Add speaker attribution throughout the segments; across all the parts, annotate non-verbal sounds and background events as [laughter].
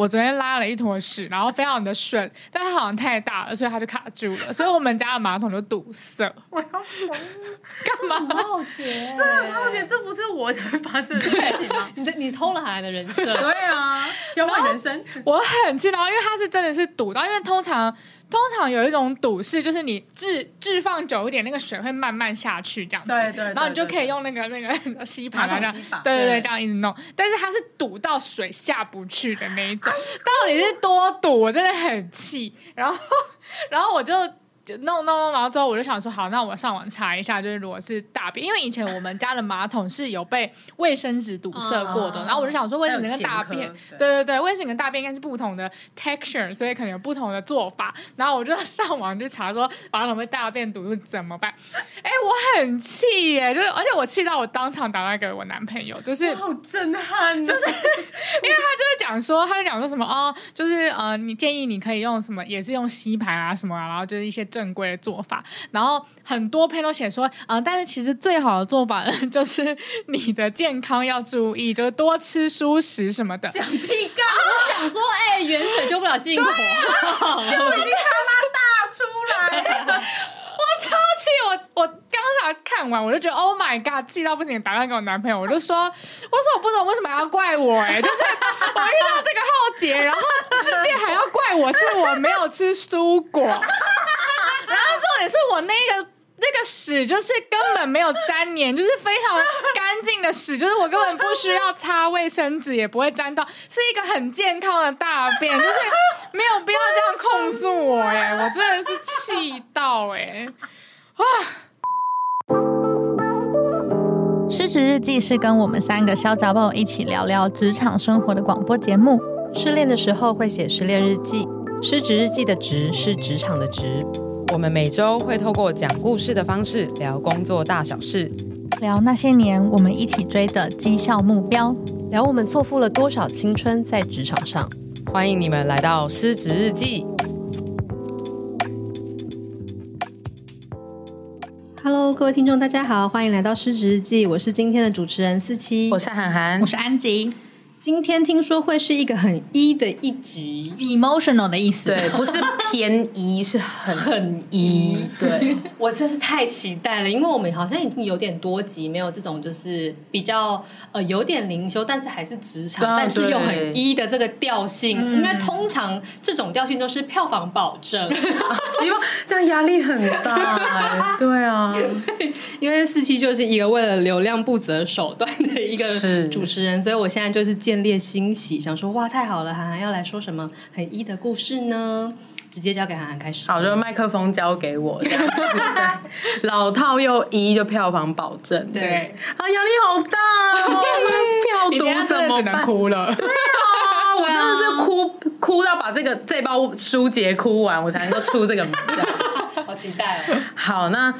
Speaker 1: 我昨天拉了一坨屎，然后非常的顺，但它好像太大了，所以它就卡住了，所以我们家的马桶就堵塞。我要疯！[laughs] 干嘛？
Speaker 2: 很好奇，
Speaker 3: 这很好奇，[laughs] 这不是我才会发生的事情吗？[laughs]
Speaker 2: 你你偷了海涵的人生？
Speaker 3: 对啊，交换人生。
Speaker 1: 我很气，然后因为它是真的是堵到，因为通常。通常有一种堵是，就是你置置放久一点，那个水会慢慢下去，这样子。
Speaker 3: 对对。
Speaker 1: 然后你就可以用那个那个 [laughs] 吸盘啊，这样。
Speaker 3: 对
Speaker 1: 对对，这样一直弄。但是它是堵到水下不去的那一种，[laughs] 到底是多堵？我真的很气。然后，[laughs] 然后我就。弄弄弄，然后之后我就想说，好，那我上网查一下，就是如果是大便，因为以前我们家的马桶是有被卫生纸堵塞过的，然后我就想说，卫生纸跟大便，对对对，卫生纸跟大便应该是不同的 texture，所以可能有不同的做法。然后我就上网就查说，马桶被大便堵住怎么办？哎，我很气耶，就是而且我气到我当场打电话给我男朋友，就是
Speaker 3: 好震撼，
Speaker 1: 就是 [laughs] 因为他就是讲说，他就讲说什么哦，就是呃，你建议你可以用什么，也是用吸盘啊什么啊，然后就是一些。正规的做法，然后很多篇都写说，啊、呃，但是其实最好的做法呢，就是你的健康要注意，[laughs] 就是多吃蔬食什么的。
Speaker 3: 讲屁干！
Speaker 2: 我想说，哎、欸，远水救不了近火，
Speaker 3: 就已经他妈大出来了。
Speaker 1: 我超气！我我刚才看完，我就觉得 Oh my God，气到不行，打电话给我男朋友，我就说，我说我不懂为什么要怪我、欸，哎，就是 [laughs] 我遇到这个浩劫，然后世界还要怪我是我没有吃蔬果。然后重点是我那个那个屎，就是根本没有粘黏，就是非常干净的屎，就是我根本不需要擦卫生纸也不会沾到，是一个很健康的大便，就是没有必要这样控诉我哎，我真的是气到哎啊！失职日记是跟我们三个小杂宝一起聊聊职场生活的广播节目。
Speaker 4: 失恋的时候会写失恋日记，失职日记的职是职场的职。我们每周会透过讲故事的方式聊工作大小事，
Speaker 1: 聊那些年我们一起追的绩效目标，
Speaker 4: 聊我们错付了多少青春在职场上。欢迎你们来到失职日记。
Speaker 2: Hello，各位听众，大家好，欢迎来到失职日记。我是今天的主持人思琪，
Speaker 4: 我是涵涵，
Speaker 1: 我是安吉。
Speaker 2: 今天听说会是一个很 E 的一集
Speaker 1: ，emotional 的意思，
Speaker 4: 对，不是偏一是很很 E。对，[laughs]
Speaker 2: 我真是太期待了，因为我们好像已经有点多集没有这种就是比较呃有点灵修，但是还是职场，但是又很 E 的这个调性。因为通常这种调性都是票房保证，[laughs]
Speaker 3: 希望这样压力很大。[laughs] 对啊，
Speaker 2: 因为四七就是一个为了流量不择手段的一个主持人，所以我现在就是。见猎欣喜，想说哇，太好了，涵涵要来说什么很一的故事呢？直接交给涵涵开始。
Speaker 4: 好，就麦克风交给我，这样子老套又一就票房保证。
Speaker 2: 对，
Speaker 4: 对啊，压力好大，哦，票毒怎么
Speaker 1: 只能哭了？
Speaker 4: 对啊，我真的是哭哭到把这个这包书结哭完，我才能够出这个名字。[laughs]
Speaker 2: 好期待哦！
Speaker 4: 好，那。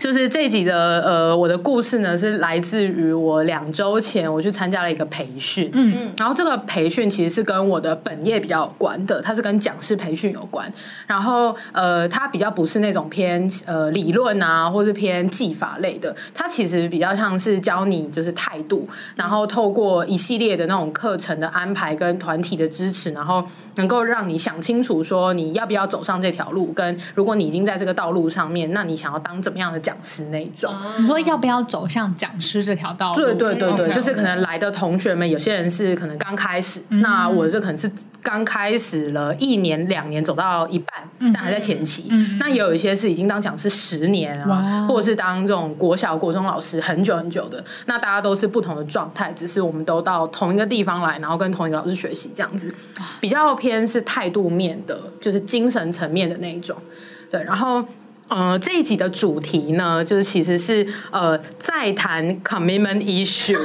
Speaker 4: 就是这一集的呃，我的故事呢，是来自于我两周前我去参加了一个培训，嗯。嗯，然后这个培训其实是跟我的本业比较有关的，它是跟讲师培训有关，然后呃，它比较不是那种偏呃理论啊，或是偏技法类的，它其实比较像是教你就是态度，然后透过一系列的那种课程的安排跟团体的支持，然后能够让你想清楚说你要不要走上这条路，跟如果你已经在这个道路上面，那你想要当怎么样的讲讲师那一种，
Speaker 1: 你说要不要走向讲师这条道路？
Speaker 4: 对对对对，就是可能来的同学们，有些人是可能刚开始，嗯、那我这可能是刚开始了一年两年，走到一半，嗯、但还在前期。嗯、那也有一些是已经当讲师十年啊，或者是当这种国小、国中老师很久很久的。那大家都是不同的状态，只是我们都到同一个地方来，然后跟同一个老师学习这样子，比较偏是态度面的，就是精神层面的那一种。对，然后。呃，这一集的主题呢，就是其实是呃，再谈 commitment issue，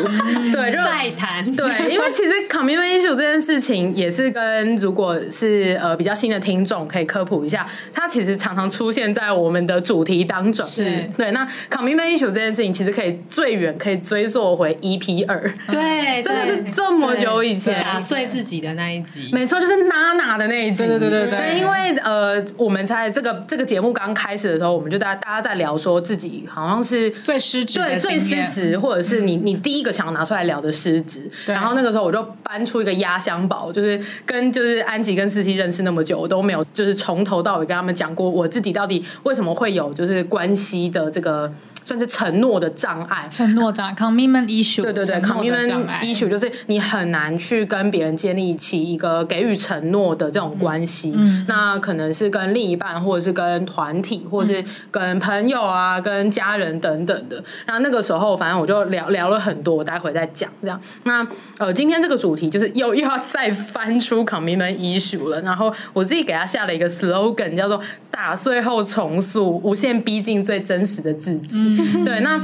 Speaker 4: 对，就
Speaker 2: 在谈，
Speaker 4: 对，因为其实 commitment issue 这件事情也是跟如果是呃比较新的听众可以科普一下，它其实常常出现在我们的主题当中。
Speaker 1: 是。
Speaker 4: 对，那 commitment issue 这件事情其实可以最远可以追溯回 EP 二，
Speaker 2: 对，
Speaker 4: 真的是这么久以前。
Speaker 2: 打碎自己的那一集，
Speaker 4: 没错，就是娜娜的那一集，
Speaker 1: 对对对对对，
Speaker 4: 对，因为呃，我们在这个这个节目刚开始的时候，我们就大家大家在聊说自己好像是
Speaker 1: 最失职，
Speaker 4: 对，最失职，或者是你你第一个想要拿出来聊的失职。然后那个时候我就搬出一个压箱宝，就是跟就是安吉跟思琪认识那么久，我都没有就是从头到尾跟他们讲过我自己到底为什么会有就是关系的这个。算是承诺的障碍，
Speaker 1: 承诺障碍，commitment issue。
Speaker 4: 对对对，commitment issue 就是你很难去跟别人建立起一个给予承诺的这种关系。嗯，那可能是跟另一半，或者是跟团体，或者是跟朋友啊、跟家人等等的。然后那个时候，反正我就聊聊了很多，我待会再讲这样。那呃，今天这个主题就是又又要再翻出 commitment issue 了。然后我自己给他下了一个 slogan，叫做“打碎后重塑，无限逼近最真实的自己”。对，那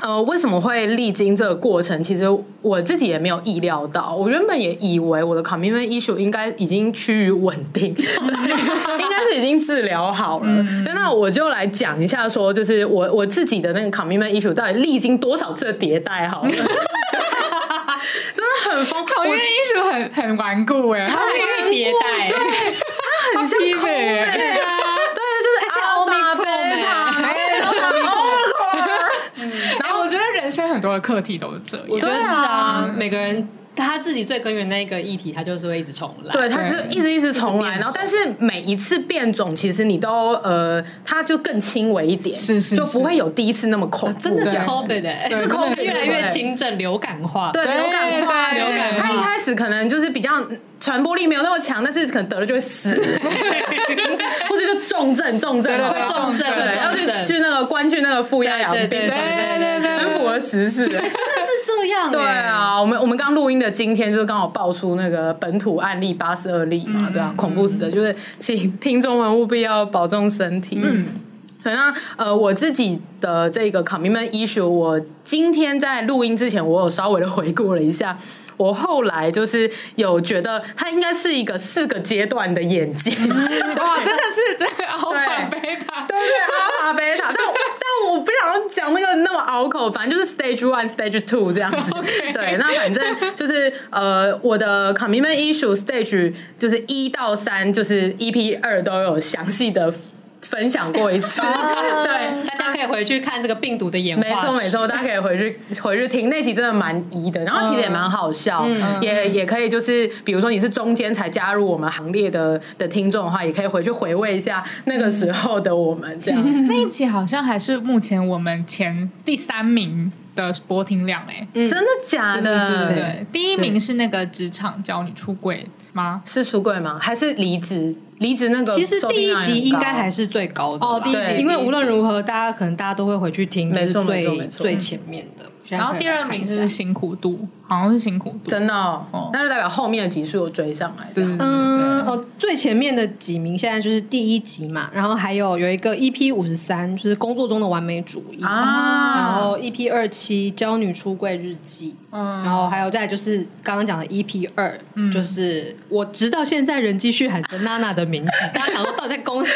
Speaker 4: 呃，为什么会历经这个过程？其实我自己也没有意料到。我原本也以为我的 commitment issue 应该已经趋于稳定，[laughs] 应该是已经治疗好了。嗯、那我就来讲一下，说就是我我自己的那个 commitment issue 到底历经多少次的迭代？好了，[laughs] 真的很疯狂。
Speaker 1: commitment issue 很很顽固哎，
Speaker 2: 它是一个迭代，
Speaker 4: 对，它很像 COVID [laughs] 对啊，对，就是而且欧米贝塔。
Speaker 1: 人生很多的课题都是这样，
Speaker 2: 我觉得是啊。每个人他自己最根源那一个议题，他就是会一直重来。
Speaker 4: 对，他是一直一直重来。然后，但是每一次变种，其实你都呃，它就更轻微一点，
Speaker 1: 是是，
Speaker 4: 就不会有第一次那么恐怖。
Speaker 2: 真的是 COVID [laughs] 的，是 COVID 越来越轻症，流感化。
Speaker 4: 对，流感化，流感。他一开始可能就是比较传播力没有那么强，但是可能得了就会死，[laughs] 重症，重症，
Speaker 2: 会重症，
Speaker 4: 然后去去那个关去那个负压养病。对对对，很符合时事，[laughs] 真的
Speaker 2: 是这样。
Speaker 4: 对啊，我们我们刚录音的今天就是刚好爆出那个本土案例八十二例嘛，对啊，恐怖死的，就是请听众们务必要保重身体。嗯，反正呃，我自己的这个 commitment issue，我今天在录音之前，我有稍微的回顾了一下。我后来就是有觉得，它应该是一个四个阶段的演技。
Speaker 1: 哇，真的是对，阿法贝塔，
Speaker 4: 对对，阿法贝塔。但 [laughs] 但我不想讲那个那么拗口，反正就是 stage one、stage two 这样子。对，那反正就是呃，我的 commitment issue stage 就是一到三，就是 EP 二都有详细的。分享过一次，[laughs] 对，
Speaker 2: 大家可以回去看这个病毒的演化。
Speaker 4: 没错没错，大家可以回去回去听那集，真的蛮疑的，然后其实也蛮好笑，嗯、也也可以就是，比如说你是中间才加入我们行列的的听众的话，也可以回去回味一下那个时候的我们这样。
Speaker 1: 嗯、那一集好像还是目前我们前第三名的播听量哎、欸，
Speaker 4: 嗯、真的假的？对
Speaker 1: 对对对，第一名是那个职场教你出柜吗？
Speaker 4: 是出柜吗？还是离职？离职那个，
Speaker 2: 其实第一集应该还是最高的
Speaker 1: 哦。第一集，
Speaker 2: 因为无论如何，大家可能大家都会回去听，没错没错，最前面的。
Speaker 1: 然后第二名是辛苦度，好像是辛苦度，
Speaker 4: 真的哦。那就代表后面的集数有追上来。
Speaker 1: 对，
Speaker 2: 嗯，哦，最前面的几名现在就是第一集嘛，然后还有有一个 EP 五十三，就是工作中的完美主义。啊，然后 EP 二七娇女出柜日记，嗯，然后还有再就是刚刚讲的 EP 二，就是我直到现在仍继续喊着娜娜的名字，[laughs] 大家想说到底在公三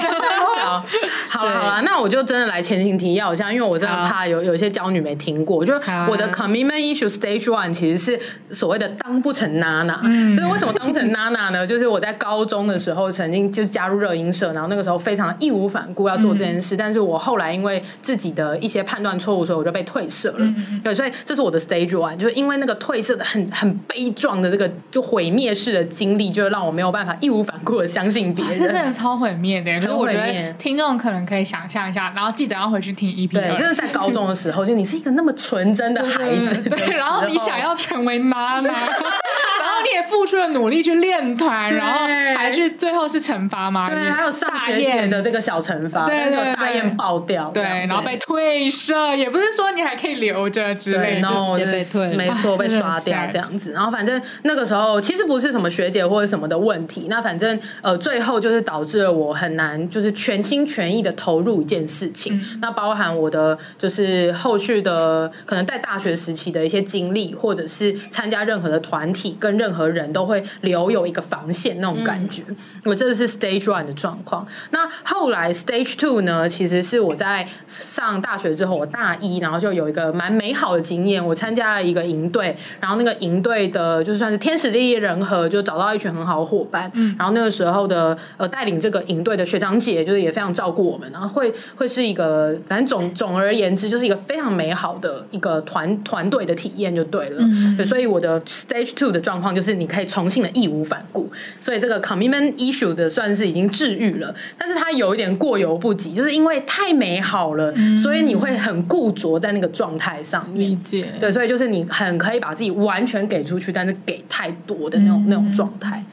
Speaker 2: 小，
Speaker 4: 好了好了，那我就真的来前情提要一下，因为我真的怕有有些娇女没听过，就我的 commitment issue stage one 其实是所谓的当不成娜娜，嗯，就是为什么当成娜娜呢？[laughs] 就是我在高中的时候曾经就加入热音社，然后那个时候非常义无反顾要做这件事，但是我后来因为自己的一些判断错误，所以我就被退社了。对，所以这是我的 stage one，就是因为那个退社的很很悲壮的这个就毁灭式的经历，就让我没有办法义无反顾的相信别人，
Speaker 1: 这真的超毁灭的。所以我觉得听众可能可以想象一下，然后记得要回去听 EP。
Speaker 4: 对，真的在高中的时候，就你是一个那么纯真的孩子，
Speaker 1: 对，然后你你想要成为妈妈。[laughs] 你也付出了努力去练
Speaker 4: 团，
Speaker 1: 然后还去最后是惩罚
Speaker 4: 吗？
Speaker 1: 对，
Speaker 4: 还有上学
Speaker 1: 大雁
Speaker 4: 姐的这个小惩罚，
Speaker 1: 对对
Speaker 4: 那个大雁爆掉，对，
Speaker 1: 然后被退社，也不是说你还可以留着之
Speaker 4: 类，
Speaker 1: 的，
Speaker 4: 然后
Speaker 2: 直接被退
Speaker 4: 没错，[laughs] 被刷掉这样子。然后反正那个时候其实不是什么学姐或者什么的问题，那反正呃最后就是导致了我很难就是全心全意的投入一件事情。
Speaker 1: 嗯
Speaker 4: 那包含我的就是后续的可能在大学时期的一些经历，或者是参加任何的团体跟任何人都会留有一个防线那种感觉。我这是 Stage One 的状况。那后来 Stage Two 呢，其实是我在上大学之后，我大一，然后就有一个蛮美好的经验。我参加了一个营队，然后那个营队的就算是天时地利人和，就找到一群很好的伙伴。嗯，然后那个时候的呃带领这个营队的学长姐，就是也非常照顾我们，然后会会是一个反正总总而言之，就是一个非常美好的一个团团队的体验就对了。嗯，对，所以我的 Stage Two 的状况就是你可以重新的义无反顾，所以这个 Commitment Issue 的算是已经治愈了，但是它有一点过犹不及，就是因为太美好了，所以你会很固着在那个状态上面。
Speaker 1: 理解，
Speaker 4: 对，所以就是你很可以把自己完全给出去，但是给太多的那种、那种状态。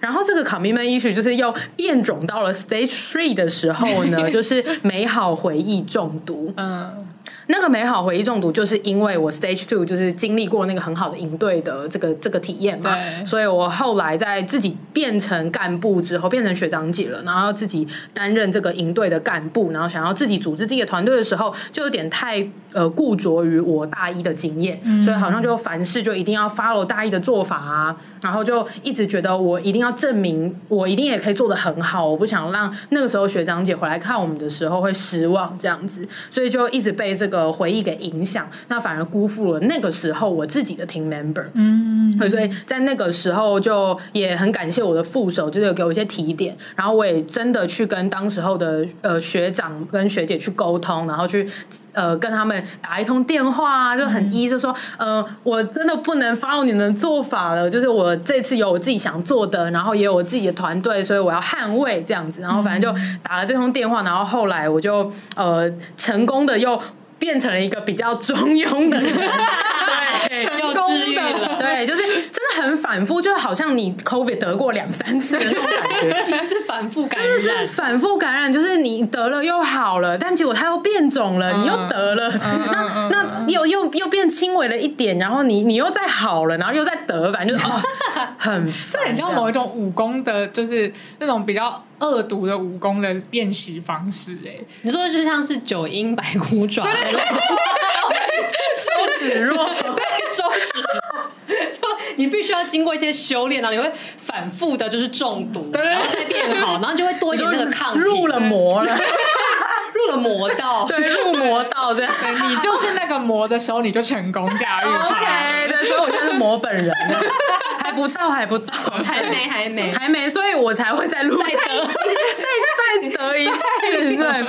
Speaker 4: 然后这个 commitment issue 就是又变种到了 stage three 的时候呢，[laughs] 就是美好回忆中毒。
Speaker 1: 嗯。
Speaker 4: 那个美好回忆中毒，就是因为我 stage two 就是经历过那个很好的营队的这个这个体验嘛，
Speaker 1: 对，
Speaker 4: 所以我后来在自己变成干部之后，变成学长姐了，然后自己担任这个营队的干部，然后想要自己组织自己的团队的时候，就有点太呃固着于我大一的经验，嗯、所以好像就凡事就一定要 follow 大一的做法啊，然后就一直觉得我一定要证明我一定也可以做得很好，我不想让那个时候学长姐回来看我们的时候会失望这样子，所以就一直被这个。的回忆给影响，那反而辜负了那个时候我自己的 team member。嗯，所以在那个时候就也很感谢我的副手，就是有给我一些提点，然后我也真的去跟当时候的呃学长跟学姐去沟通，然后去呃跟他们打一通电话啊，就很 easy，就说呃我真的不能 follow 你们的做法了，就是我这次有我自己想做的，然后也有我自己的团队，所以我要捍卫这样子，然后反正就打了这通电话，然后后来我就呃成功的又。变成了一个比较中庸的人，对，[laughs]
Speaker 1: 成功的，
Speaker 4: 对，就是真的很反复，就好像你 COVID 得过两三次的那种感觉，[laughs]
Speaker 2: 是反复感
Speaker 4: 染，是反复感染，就是你得了又好了，但结果它又变种了，你又得了，那那又又又变轻微了一点，然后你你又再好了，然后又再得，反正就是哦，[laughs] 很，
Speaker 1: 这很像某一种武功的，就是那种比较。恶毒的武功的练习方式，哎，
Speaker 2: 你说的就像是九阴白骨爪，对对对，
Speaker 4: 手指弱，
Speaker 2: 对手指，[laughs] 就你必须要经过一些修炼，然后你会反复的，就是中毒，
Speaker 1: 对，
Speaker 2: 然后再变好，[laughs] 然后就会多一点那个抗体，
Speaker 4: 入了魔了，[laughs]
Speaker 2: 入了魔道，
Speaker 4: 对，入魔道这样，
Speaker 1: 你就是那个魔的时候，你就成功驾驭
Speaker 4: ，OK，对，所以我就是魔本人。还不到，还不到，
Speaker 2: 还没，还没，
Speaker 4: 还没，所以我才会再录，再得，再再得一次，对。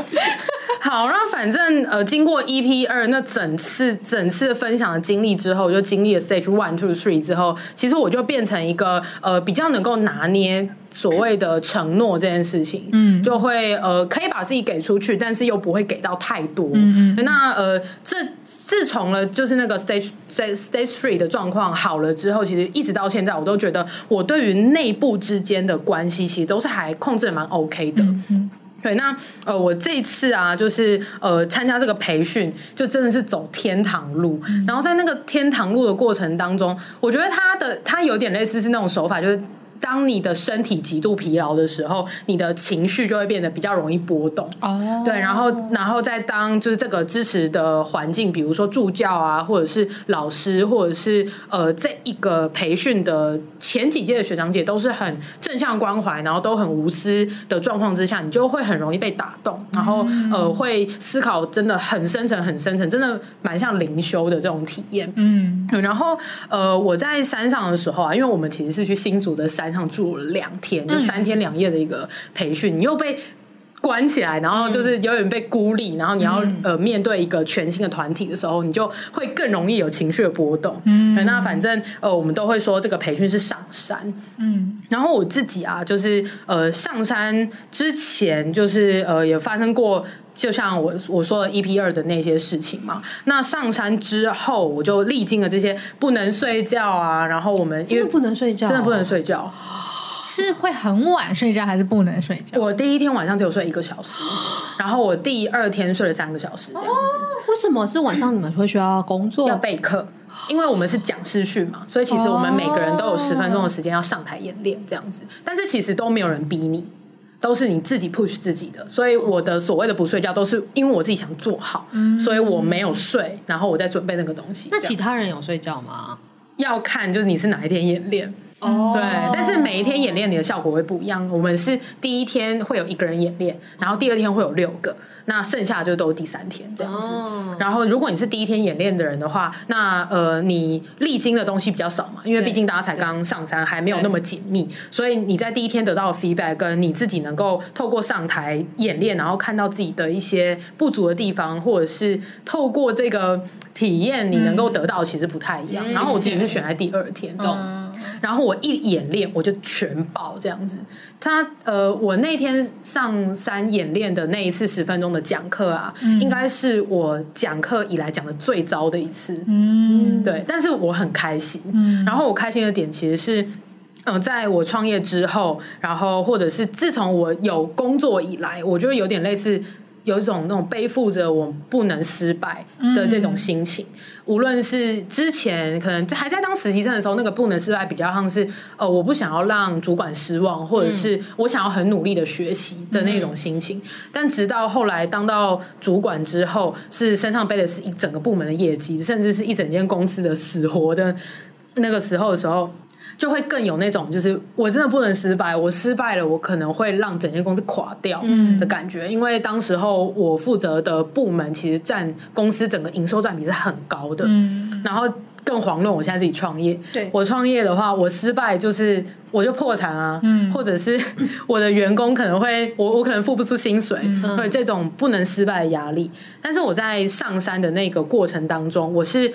Speaker 4: 好，那反正呃，经过 EP 二那整次整次分享的经历之后，就经历了 Stage One、Two、Three 之后，其实我就变成一个呃比较能够拿捏所谓的承诺这件事情，嗯，就会呃可以把自己给出去，但是又不会给到太多，嗯嗯。那呃，自自从了就是那个 Stage Stage Three 的状况好了之后，其实一直到现在，我都觉得我对于内部之间的关系，其实都是还控制得蛮 OK 的，嗯。嗯对，那呃，我这一次啊，就是呃，参加这个培训，就真的是走天堂路。然后在那个天堂路的过程当中，我觉得他的他有点类似是那种手法，就是。当你的身体极度疲劳的时候，你的情绪就会变得比较容易波动。哦，对，然后，然后再当就是这个支持的环境，比如说助教啊，或者是老师，或者是呃，这一个培训的前几届的学长姐都是很正向关怀，然后都很无私的状况之下，你就会很容易被打动，然后呃，会思考真的很深层、很深层，真的蛮像灵修的这种体验。嗯，然后呃，我在山上的时候啊，因为我们其实是去新竹的山。山上住了两天，就三天两夜的一个培训，你又被关起来，然后就是有点被孤立，然后你要、嗯、呃面对一个全新的团体的时候，你就会更容易有情绪的波动。嗯，那反正呃我们都会说这个培训是上山。嗯，然后我自己啊，就是呃上山之前就是呃有发生过，就像我我说的 EP 二的那些事情嘛。那上山之后，我就历经了这些不能睡觉啊，然后我们因为
Speaker 2: 真的不能睡觉，
Speaker 4: 真的不能睡觉。
Speaker 1: 是会很晚睡觉，还是不能睡觉？
Speaker 4: 我第一天晚上只有睡一个小时，然后我第二天睡了三个小时，这样子。
Speaker 2: 为什么是晚上你们会需要工作
Speaker 4: 要备课？因为我们是讲师训嘛，所以其实我们每个人都有十分钟的时间要上台演练这样子。但是其实都没有人逼你，都是你自己 push 自己的。所以我的所谓的不睡觉，都是因为我自己想做好，所以我没有睡，然后我在准备那个东西。
Speaker 2: 那其他人有睡觉吗？
Speaker 4: 要看就是你是哪一天演练。
Speaker 2: 哦，
Speaker 4: 对，但是每一天演练你的效果会不一样。我们是第一天会有一个人演练，然后第二天会有六个，那剩下就都是第三天这样子。哦、然后如果你是第一天演练的人的话，那呃你历经的东西比较少嘛，因为毕竟大家才刚上山，还没有那么紧密，所以你在第一天得到的 feedback 跟你自己能够透过上台演练，然后看到自己的一些不足的地方，或者是透过这个体验你能够得到，其实不太一样。嗯、然后我自己是选在第二天，懂、嗯。然后我一演练，我就全爆这样子。他呃，我那天上山演练的那一次十分钟的讲课啊，嗯、应该是我讲课以来讲的最糟的一次。嗯，对。但是我很开心。嗯，然后我开心的点其实是，呃，在我创业之后，然后或者是自从我有工作以来，我觉得有点类似。有一种那种背负着我不能失败的这种心情，嗯、无论是之前可能还在当实习生的时候，那个不能失败比较像是呃，我不想要让主管失望，或者是我想要很努力的学习的那种心情。但直到后来当到主管之后，是身上背的是一整个部门的业绩，甚至是一整间公司的死活的那个时候的时候。就会更有那种，就是我真的不能失败，我失败了，我可能会让整间公司垮掉的感觉。嗯、因为当时候我负责的部门其实占公司整个营收占比是很高的，嗯、然后更遑论我现在自己创业。对，我创业的话，我失败就是我就破产啊，嗯、或者是我的员工可能会我我可能付不出薪水，或者、嗯、这种不能失败的压力。但是我在上山的那个过程当中，我是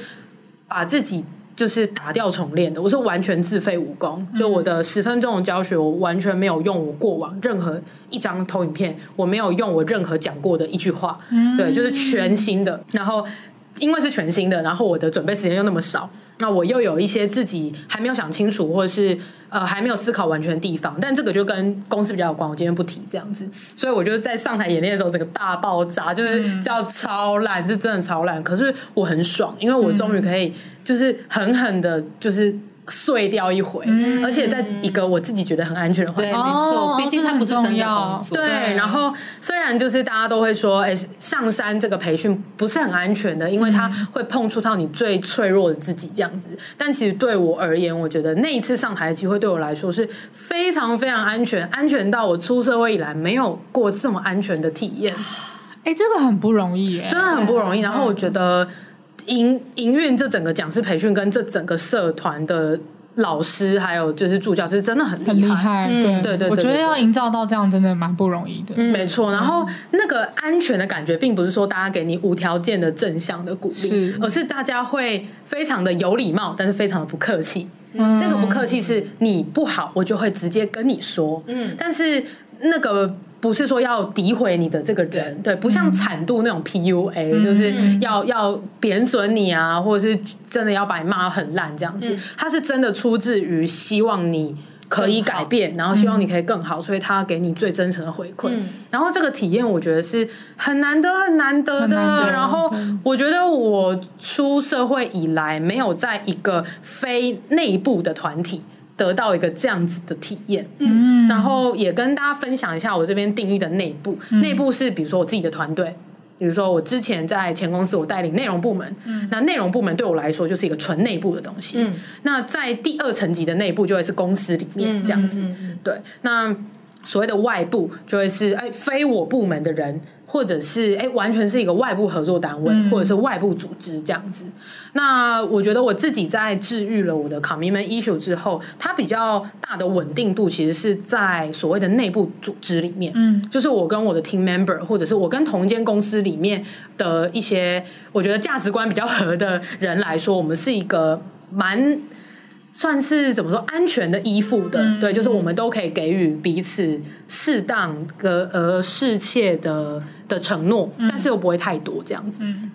Speaker 4: 把自己。就是打掉重练的，我是完全自废武功。就我的十分钟的教学，我完全没有用我过往任何一张投影片，我没有用我任何讲过的一句话，对，就是全新的。然后因为是全新的，然后我的准备时间又那么少，那我又有一些自己还没有想清楚，或者是。呃，还没有思考完全的地方，但这个就跟公司比较有关，我今天不提这样子。所以我就在上台演练的时候，整个大爆炸就是叫超烂，嗯、是真的超烂。可是我很爽，因为我终于可以就是狠狠的，就是。碎掉一回，嗯、而且在一个我自己觉得很安全的环境。
Speaker 2: 没错，毕竟它不是真的工作。
Speaker 4: 对，然后虽然就是大家都会说，哎、欸，上山这个培训不是很安全的，因为它会碰触到你最脆弱的自己这样子。但其实对我而言，我觉得那一次上台的机会对我来说是非常非常安全，安全到我出社会以来没有过这么安全的体验。
Speaker 1: 哎、欸，这个很不容易，哎，
Speaker 4: 真的很不容易。然后我觉得。营营运这整个讲师培训跟这整个社团的老师还有就是助教，是真的很厉害。
Speaker 1: 对对对，我觉得要营造到这样真的蛮不容易的。
Speaker 4: 没错，然后那个安全的感觉，并不是说大家给你无条件的正向的鼓励，而是大家会非常的有礼貌，但是非常的不客气。那个不客气是你不好，我就会直接跟你说。嗯，但是那个。不是说要诋毁你的这个人，对，不像惨度那种 PUA，、嗯、就是要要贬损你啊，或者是真的要把你骂很烂这样子。嗯、他是真的出自于希望你可以改变，然后希望你可以更好，嗯、所以他给你最真诚的回馈。嗯、然后这个体验，我觉得是很难得、很难得的。得然后我觉得我出社会以来，没有在一个非内部的团体。得到一个这样子的体验，嗯，然后也跟大家分享一下我这边定义的内部。嗯、内部是比如说我自己的团队，比如说我之前在前公司我带领内容部门，嗯，那内容部门对我来说就是一个纯内部的东西。嗯，那在第二层级的内部就会是公司里面这样子，对，那。所谓的外部就会是哎非我部门的人，或者是哎完全是一个外部合作单位，或者是外部组织这样子。那我觉得我自己在治愈了我的 commitment issue 之后，它比较大的稳定度其实是在所谓的内部组织里面，嗯，就是我跟我的 team member，或者是我跟同一间公司里面的一些我觉得价值观比较合的人来说，我们是一个蛮。算是怎么说安全的依附的，嗯、对，就是我们都可以给予彼此适当的呃适切的的承诺，嗯、但是又不会太多这样子。嗯、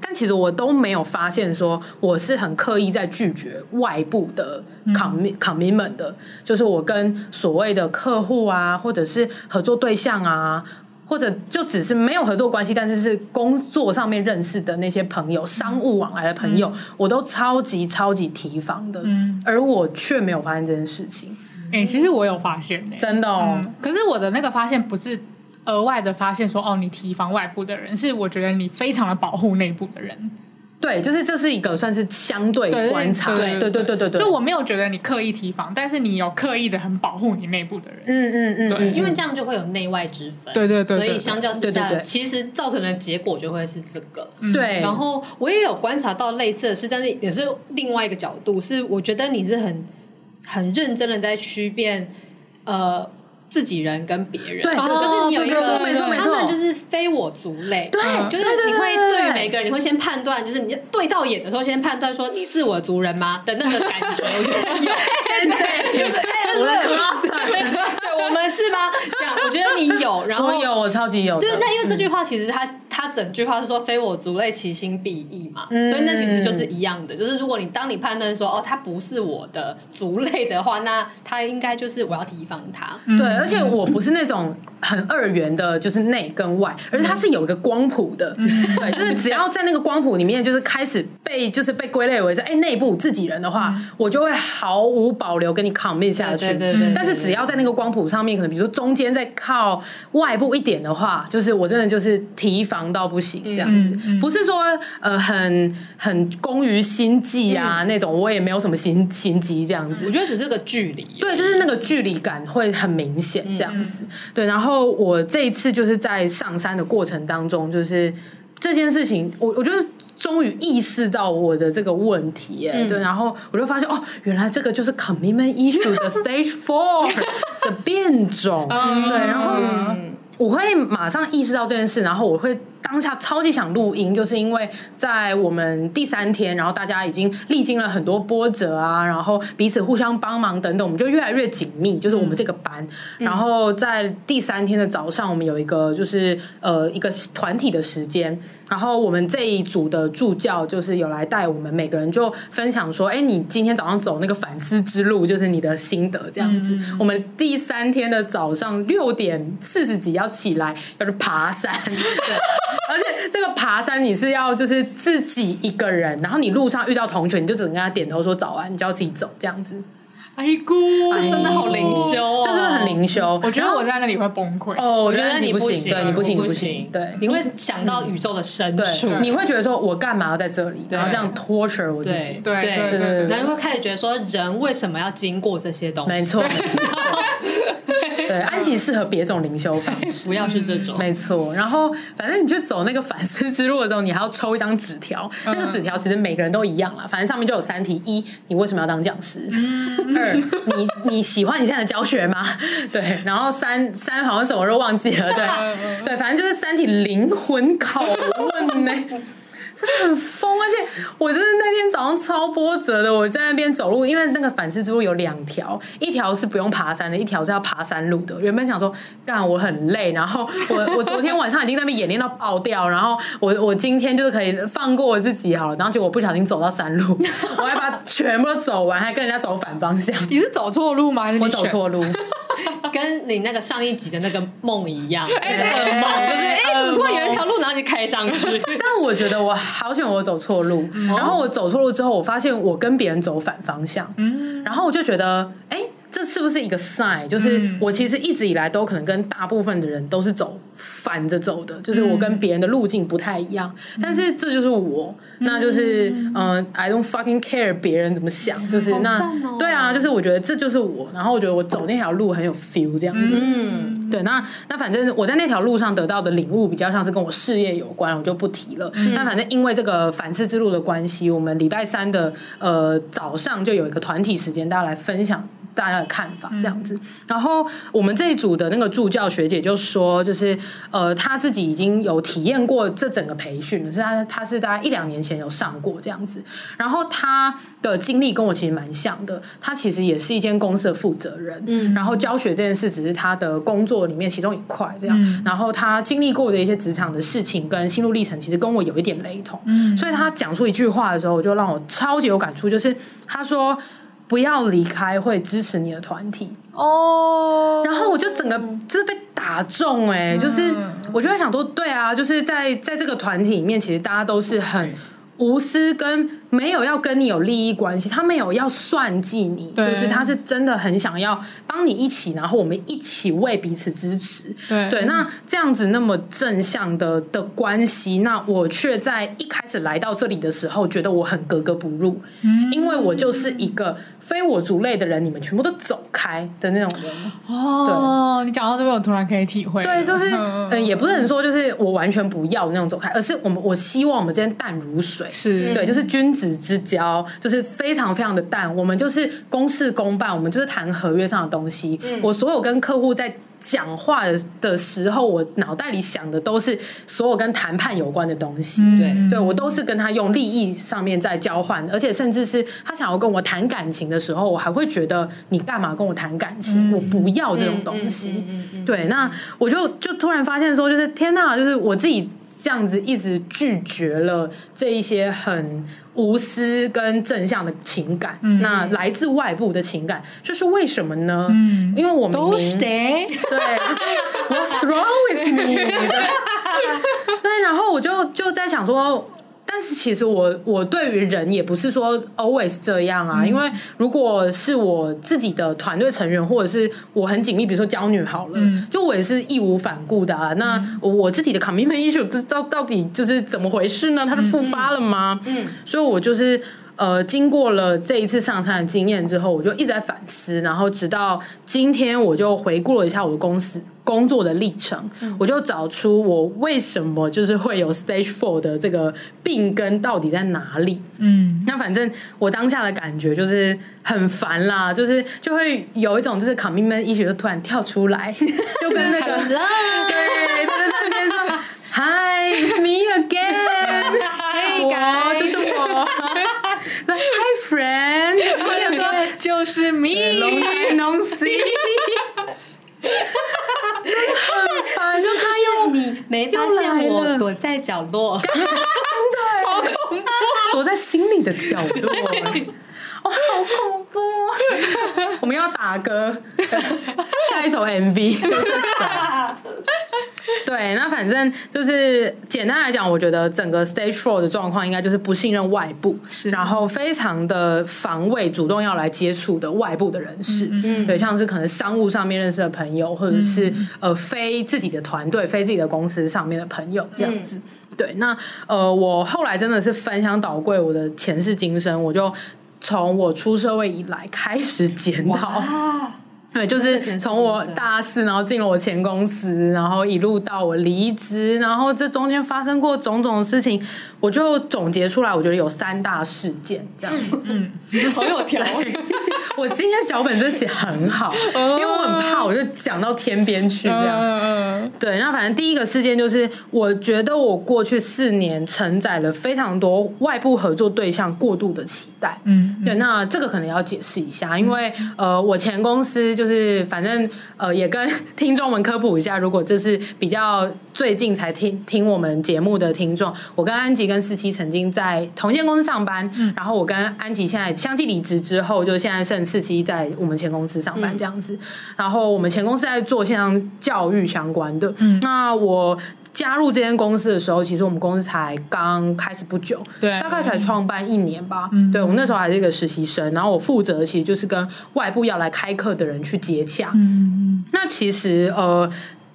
Speaker 4: 但其实我都没有发现说我是很刻意在拒绝外部的 commit commitment 的，就是我跟所谓的客户啊，或者是合作对象啊。或者就只是没有合作关系，但是是工作上面认识的那些朋友、商务往来的朋友，嗯、我都超级超级提防的。嗯，而我却没有发现这件事情。
Speaker 1: 哎、欸，其实我有发现、欸，
Speaker 4: 真的哦、
Speaker 1: 嗯。可是我的那个发现不是额外的发现说，哦，你提防外部的人，是我觉得你非常的保护内部的人。
Speaker 4: 对，就是这是一个算是相对观察，对对对对对。
Speaker 1: 就我没有觉得你刻意提防，但是你有刻意的很保护你内部的人。
Speaker 4: 嗯嗯嗯，对，
Speaker 2: 因为这样就会有内外之分。
Speaker 1: 对对对，
Speaker 2: 所以相较之下，其实造成的结果就会是这个。
Speaker 4: 对。
Speaker 2: 然后我也有观察到类似的事，但是也是另外一个角度，是我觉得你是很很认真的在区辨，呃。自己人跟别人，
Speaker 4: 对，
Speaker 2: 就是你有一个，
Speaker 4: 没错没错，
Speaker 2: 他们就是非我族类，
Speaker 4: 对，
Speaker 2: 就是你会对于每个人，你会先判断，就是你对到眼的时候，先判断说你是我族人吗的那个感觉，我觉得有，对，对，我们是吗？这样，我觉得你有，然后
Speaker 4: 我有，我超级有，
Speaker 2: 就是那因为这句话其实它它整句话是说非我族类，其心必异嘛，嗯所以那其实就是一样的，就是如果你当你判断说哦，他不是我的族类的话，那他应该就是我要提防他，
Speaker 4: 对。而且我不是那种很二元的，就是内跟外，而是它是有一个光谱的，对，就是只要在那个光谱里面，就是开始被就是被归类为是哎内部自己人的话，我就会毫无保留跟你 commit 下去。对对对。但是只要在那个光谱上面，可能比如说中间再靠外部一点的话，就是我真的就是提防到不行这样子，不是说呃很很功于心计啊那种，我也没有什么心心机这样子。
Speaker 2: 我觉得只是个距离，
Speaker 4: 对，就是那个距离感会很明显。这样子，对。然后我这一次就是在上山的过程当中，就是这件事情，我我就是终于意识到我的这个问题，哎，对。然后我就发现，哦，原来这个就是 commitment issue 的 stage four [laughs] [laughs] 的变种，对。然后我会马上意识到这件事，然后我会。当下超级想录音，就是因为在我们第三天，然后大家已经历经了很多波折啊，然后彼此互相帮忙等等，我们就越来越紧密。就是我们这个班，嗯、然后在第三天的早上，我们有一个就是呃一个团体的时间，然后我们这一组的助教就是有来带我们，每个人就分享说：“哎，你今天早上走那个反思之路，就是你的心得这样子。嗯”我们第三天的早上六点四十几要起来，要去爬山。对而且那个爬山，你是要就是自己一个人，然后你路上遇到同学，你就只能跟他点头说早安，你就要自己走这样子。
Speaker 1: 哎姑，
Speaker 2: 真的好灵修哦，
Speaker 4: 这真的很灵修。
Speaker 1: 我觉得我在那里会崩溃。
Speaker 4: 哦，我觉得你不行，对，你不行，你不行，对，
Speaker 2: 你会想到宇宙的深处，
Speaker 4: 你会觉得说我干嘛要在这里，然后这样 torture 我自己，
Speaker 1: 对对对对，
Speaker 2: 然后会开始觉得说人为什么要经过这些东西？
Speaker 4: 没错。[laughs] [laughs] 对，安琪适合别种灵修方式，[laughs]
Speaker 2: 不要是这种。
Speaker 4: 没错，然后反正你去走那个反思之路的时候，你还要抽一张纸条。那个纸条其实每个人都一样啦，反正上面就有三题：一，你为什么要当讲师？二，你你喜欢你现在的教学吗？对，然后三三好像什么都忘记了。对对，反正就是三题灵魂拷问呢。真的很疯，而且我真的那天早上超波折的。我在那边走路，因为那个反思之路有两条，一条是不用爬山的，一条是要爬山路的。原本想说，干我很累，然后我我昨天晚上已经在那边演练到爆掉，然后我我今天就是可以放过我自己好了。然后结果不小心走到山路，[laughs] 我还把全部都走完，还跟人家走反方向。
Speaker 1: 你是走错路吗？
Speaker 4: 还是我走错路，[laughs] [laughs]
Speaker 2: 跟你那个上一集的那个梦一样，那个梦就是哎，怎么突然有一条路，然后就开上去？
Speaker 4: 但我觉得我。好险我走错路，然后我走错路之后，我发现我跟别人走反方向，然后我就觉得，哎，这是不是一个 sign？就是我其实一直以来都可能跟大部分的人都是走反着走的，就是我跟别人的路径不太一样。但是这就是我，那就是嗯、呃、，I don't fucking care 别人怎么想，就是那、哦、对啊，就是我觉得这就是我。然后我觉得我走那条路很有 feel 这样子。嗯，对，那那反正我在那条路上得到的领悟比较像是跟我事业有关，我就不提了。那反正因为这个反思之路的关系，我们礼拜三的呃早上就有一个团体时间，大家来分享。大家的看法这样子，然后我们这一组的那个助教学姐就说，就是呃，他自己已经有体验过这整个培训了，是他他是大概一两年前有上过这样子，然后他的经历跟我其实蛮像的，他其实也是一间公司的负责人，嗯，然后教学这件事只是他的工作里面其中一块这样，然后他经历过的一些职场的事情跟心路历程，其实跟我有一点雷同，嗯，所以他讲出一句话的时候，就让我超级有感触，就是他说。不要离开会支持你的团体哦，然后我就整个就是被打中哎、欸，就是我就在想说，对啊，就是在在这个团体里面，其实大家都是很。无私跟没有要跟你有利益关系，他没有要算计你，就是他是真的很想要帮你一起，然后我们一起为彼此支持。对对，那这样子那么正向的的关系，那我却在一开始来到这里的时候，觉得我很格格不入，嗯，因为我就是一个。非我族类的人，你们全部都走开的那种人
Speaker 1: 哦。对，你讲到这边，我突然可以体会。
Speaker 4: 对，就是 [laughs] 嗯，也不能说就是我完全不要那种走开，而是我们我希望我们之间淡如水，是对，就是君子之交，就是非常非常的淡。我们就是公事公办，我们就是谈合约上的东西。嗯，我所有跟客户在。讲话的的时候，我脑袋里想的都是所有跟谈判有关的东西。对、嗯，对我都是跟他用利益上面在交换，而且甚至是他想要跟我谈感情的时候，我还会觉得你干嘛跟我谈感情？嗯、我不要这种东西。嗯嗯嗯、对，那我就就突然发现说，就是天哪，就是我自己这样子一直拒绝了这一些很。无私跟正向的情感，嗯、那来自外部的情感，这是为什么呢？嗯、因为我们明明对，就是 What's wrong with me？[laughs] 对，然后我就就在想说。但是其实我我对于人也不是说 always 这样啊，嗯、因为如果是我自己的团队成员，或者是我很紧密，比如说娇女好了，嗯、就我也是义无反顾的啊。那我自己的 commitment issue 这到到底就是怎么回事呢？它是复发了吗？嗯，所以我就是。呃，经过了这一次上山的经验之后，我就一直在反思，然后直到今天，我就回顾了一下我的公司工作的历程，嗯、我就找出我为什么就是会有 Stage Four 的这个病根到底在哪里。嗯，那反正我当下的感觉就是很烦啦，就是就会有一种就是 commitment issue 就突然跳出来，[laughs] 就跟那个对，他就在那边说 [laughs] Hi, it's me again，嘿，[laughs] 我就是我。Hi friend，
Speaker 1: 我就说就是 me，long
Speaker 4: time no see，很 [laughs] 烦，就他用
Speaker 2: 你没发现我躲在角落，
Speaker 1: 对，好恐怖，
Speaker 4: 躲在心里的角落，[laughs] 哦，好恐怖，我们要打歌，[laughs] 下一首 MV。[laughs] 对，那反正就是简单来讲，我觉得整个 Stage Four 的状况应该就是不信任外部，是，然后非常的防卫，主动要来接触的外部的人士，嗯，对，像是可能商务上面认识的朋友，或者是、嗯、呃非自己的团队、非自己的公司上面的朋友这样子。嗯、对，那呃，我后来真的是翻箱倒柜我的前世今生，我就从我出社会以来开始检讨。[laughs] 对，就是从我大四，然后进了我前公司，然后一路到我离职，然后这中间发生过种种事情，我就总结出来，我觉得有三大事件这样。嗯，
Speaker 2: 嗯 [laughs] 好有条理。[laughs]
Speaker 4: 我今天脚本真写很好，因为我很怕，我就讲到天边去这样。嗯，对，那反正第一个事件就是，我觉得我过去四年承载了非常多外部合作对象过度的期待。嗯，对，那这个可能要解释一下，因为呃，我前公司就。就是反正呃，也跟 [laughs] 听众们科普一下，如果这是比较最近才听听我们节目的听众，我跟安吉跟四七曾经在同一间公司上班，嗯、然后我跟安吉现在相继离职之后，就现在剩正四七在我们前公司上班这样子。嗯、然后我们前公司在做线上教育相关的。嗯，那我加入这间公司的时候，其实我们公司才刚开始不久，对，大概才创办一年吧。嗯，对，我们那时候还是一个实习生，然后我负责的其实就是跟外部要来开课的人去接洽。嗯，那其实呃。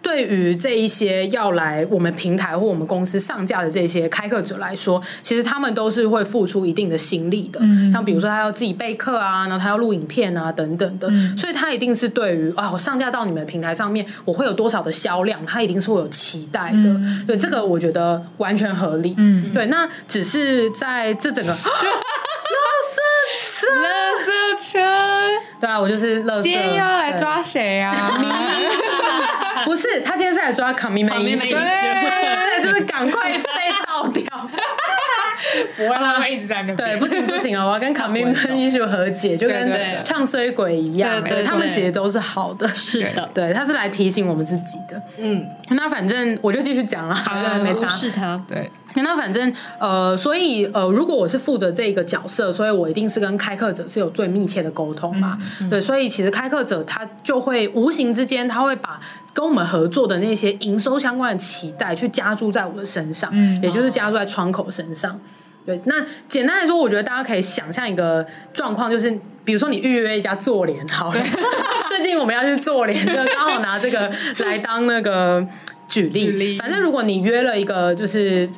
Speaker 4: 对于这一些要来我们平台或我们公司上架的这些开课者来说，其实他们都是会付出一定的心力的。嗯，像比如说他要自己备课啊，然后他要录影片啊等等的，嗯，所以他一定是对于啊，我上架到你们平台上面，我会有多少的销量，他一定是会有期待的。嗯，对，这个我觉得完全合理。嗯，对，那只是在这整个。[laughs]
Speaker 1: 乐色车，
Speaker 4: 对啊，我就是乐色。
Speaker 1: 今天又要来抓谁啊？[laughs] [laughs] [laughs]
Speaker 4: 不是，他今天是来抓卡米梅医师，对，就是赶快被倒掉。[laughs]
Speaker 1: 不会，他们一直在那边。
Speaker 4: 对，不行不行啊，我要跟卡米梅医师和解，[laughs] 就跟唱衰鬼一样。对，他们其实都是好的。
Speaker 2: 是的，
Speaker 4: 对，他是来提醒我们自己的。嗯，那反正我就继续讲了，好的，没差。
Speaker 2: 是他，
Speaker 4: 对。那反正呃，所以呃，如果我是负责这个角色，所以我一定是跟开课者是有最密切的沟通嘛。嗯嗯、对，所以其实开课者他就会无形之间，他会把跟我们合作的那些营收相关的期待去加注在我的身上，嗯、也就是加注在窗口身上。对，那简单来说，我觉得大家可以想象一个状况，就是比如说你预约一家做脸，好了，[laughs] 最近我们要去做脸，就刚好拿这个来当那个举例。举例，反正如果你约了一个就是。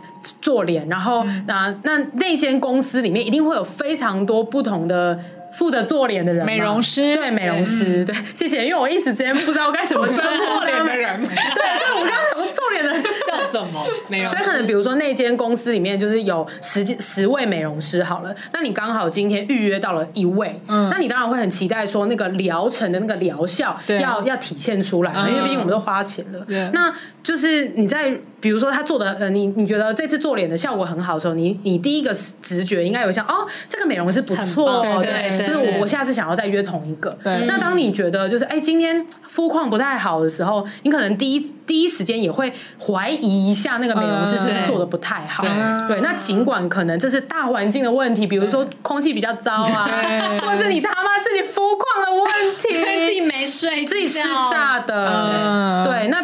Speaker 4: 做脸，然后那那那间公司里面一定会有非常多不同的负责做脸的人，
Speaker 1: 美容师，
Speaker 4: 对，美容师，对，谢谢，因为我一时之间不知道该怎么称做脸。[laughs] 的人，对，对我刚刚怎么做脸的人。
Speaker 2: 叫什么？美容师？
Speaker 4: 所以可能比如说那间公司里面就是有十几十位美容师好了，那你刚好今天预约到了一位，嗯，那你当然会很期待说那个疗程的那个疗效要要体现出来，因为毕竟我们都花钱了，那就是你在。比如说他做的呃，你你觉得这次做脸的效果很好的时候，你你第一个直觉应该有像哦，这个美容师不错，对，对，对，就是我我下次想要再约同一个。对，那当你觉得就是哎，今天肤况不太好的时候，你可能第一第一时间也会怀疑一下那个美容师是不是做的不太好。对，对，那尽管可能这是大环境的问题，比如说空气比较糟啊，[laughs] 或者是你他妈自己肤况的问题，[laughs]
Speaker 2: 自己没睡，
Speaker 4: 自己吃炸的。对，那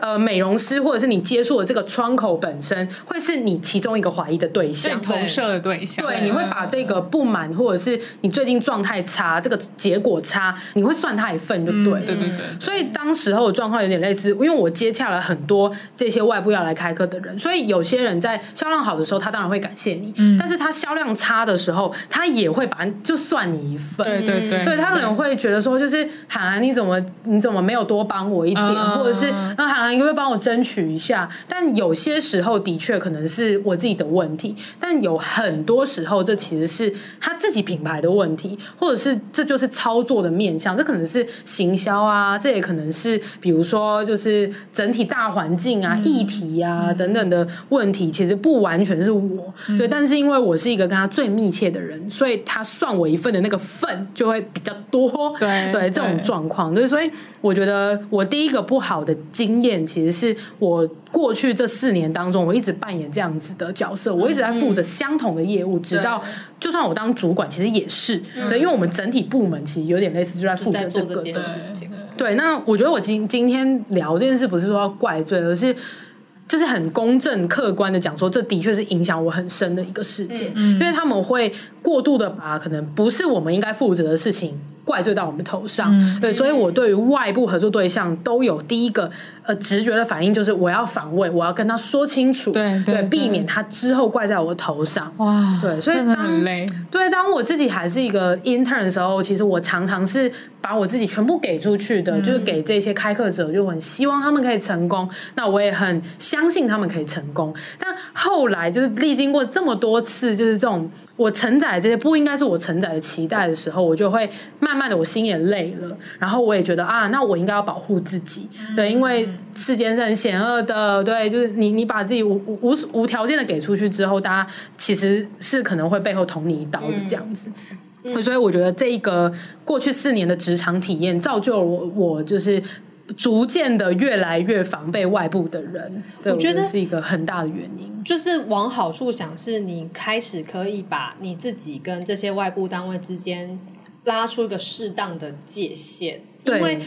Speaker 4: 呃，美容师或者是你接触的。这个窗口本身会是你其中一个怀疑的对象，
Speaker 1: 投射的对象。
Speaker 4: 对，你会把这个不满，或者是你最近状态差，这个结果差，你会算他一份，就对。对对对。所以当时候的状况有点类似，因为我接洽了很多这些外部要来开课的人，所以有些人在销量好的时候，他当然会感谢你。嗯。但是他销量差的时候，他也会把就算你一份。
Speaker 1: 对对对。
Speaker 4: 对，他可能会觉得说，就是函函你怎么你怎么没有多帮我一点，或者是那函函你会不会帮我争取一下？但有些时候的确可能是我自己的问题，但有很多时候这其实是他自己品牌的问题，或者是这就是操作的面向，这可能是行销啊，这也可能是比如说就是整体大环境啊、议题啊等等的问题，其实不完全是我对，但是因为我是一个跟他最密切的人，所以他算我一份的那个份就会比较多，对对这种状况，对，所以我觉得我第一个不好的经验，其实是我过去这。四年当中，我一直扮演这样子的角色，我一直在负责相同的业务，直到就算我当主管，其实也是对，因为我们整体部门其实有点类似，就在负责这个的事情。对，那我觉得我今今天聊这件事，不是说要怪罪，而是就是很公正客观的讲说，这的确是影响我很深的一个事件，因为他们会过度的把可能不是我们应该负责的事情。怪罪到我们头上，嗯、对，所以我对于外部合作对象都有第一个呃直觉的反应，就是我要反问，我要跟他说清楚，对对，避免他之后怪在我头上。哇，对，所以当很累，对，当我自己还是一个 intern 的时候，其实我常常是把我自己全部给出去的，嗯、就是给这些开课者，就很希望他们可以成功。那我也很相信他们可以成功。但后来就是历经过这么多次，就是这种。我承载这些不应该是我承载的期待的时候，我就会慢慢的，我心也累了，然后我也觉得啊，那我应该要保护自己，对，因为世间是很险恶的，对，就是你你把自己无无无条件的给出去之后，大家其实是可能会背后捅你一刀的这样子，所以我觉得这一个过去四年的职场体验，造就了我，我就是。逐渐的越来越防备外部的人，对，我觉得是一个很大的原因。
Speaker 2: 就是往好处想，是你开始可以把你自己跟这些外部单位之间拉出一个适当的界限，因为。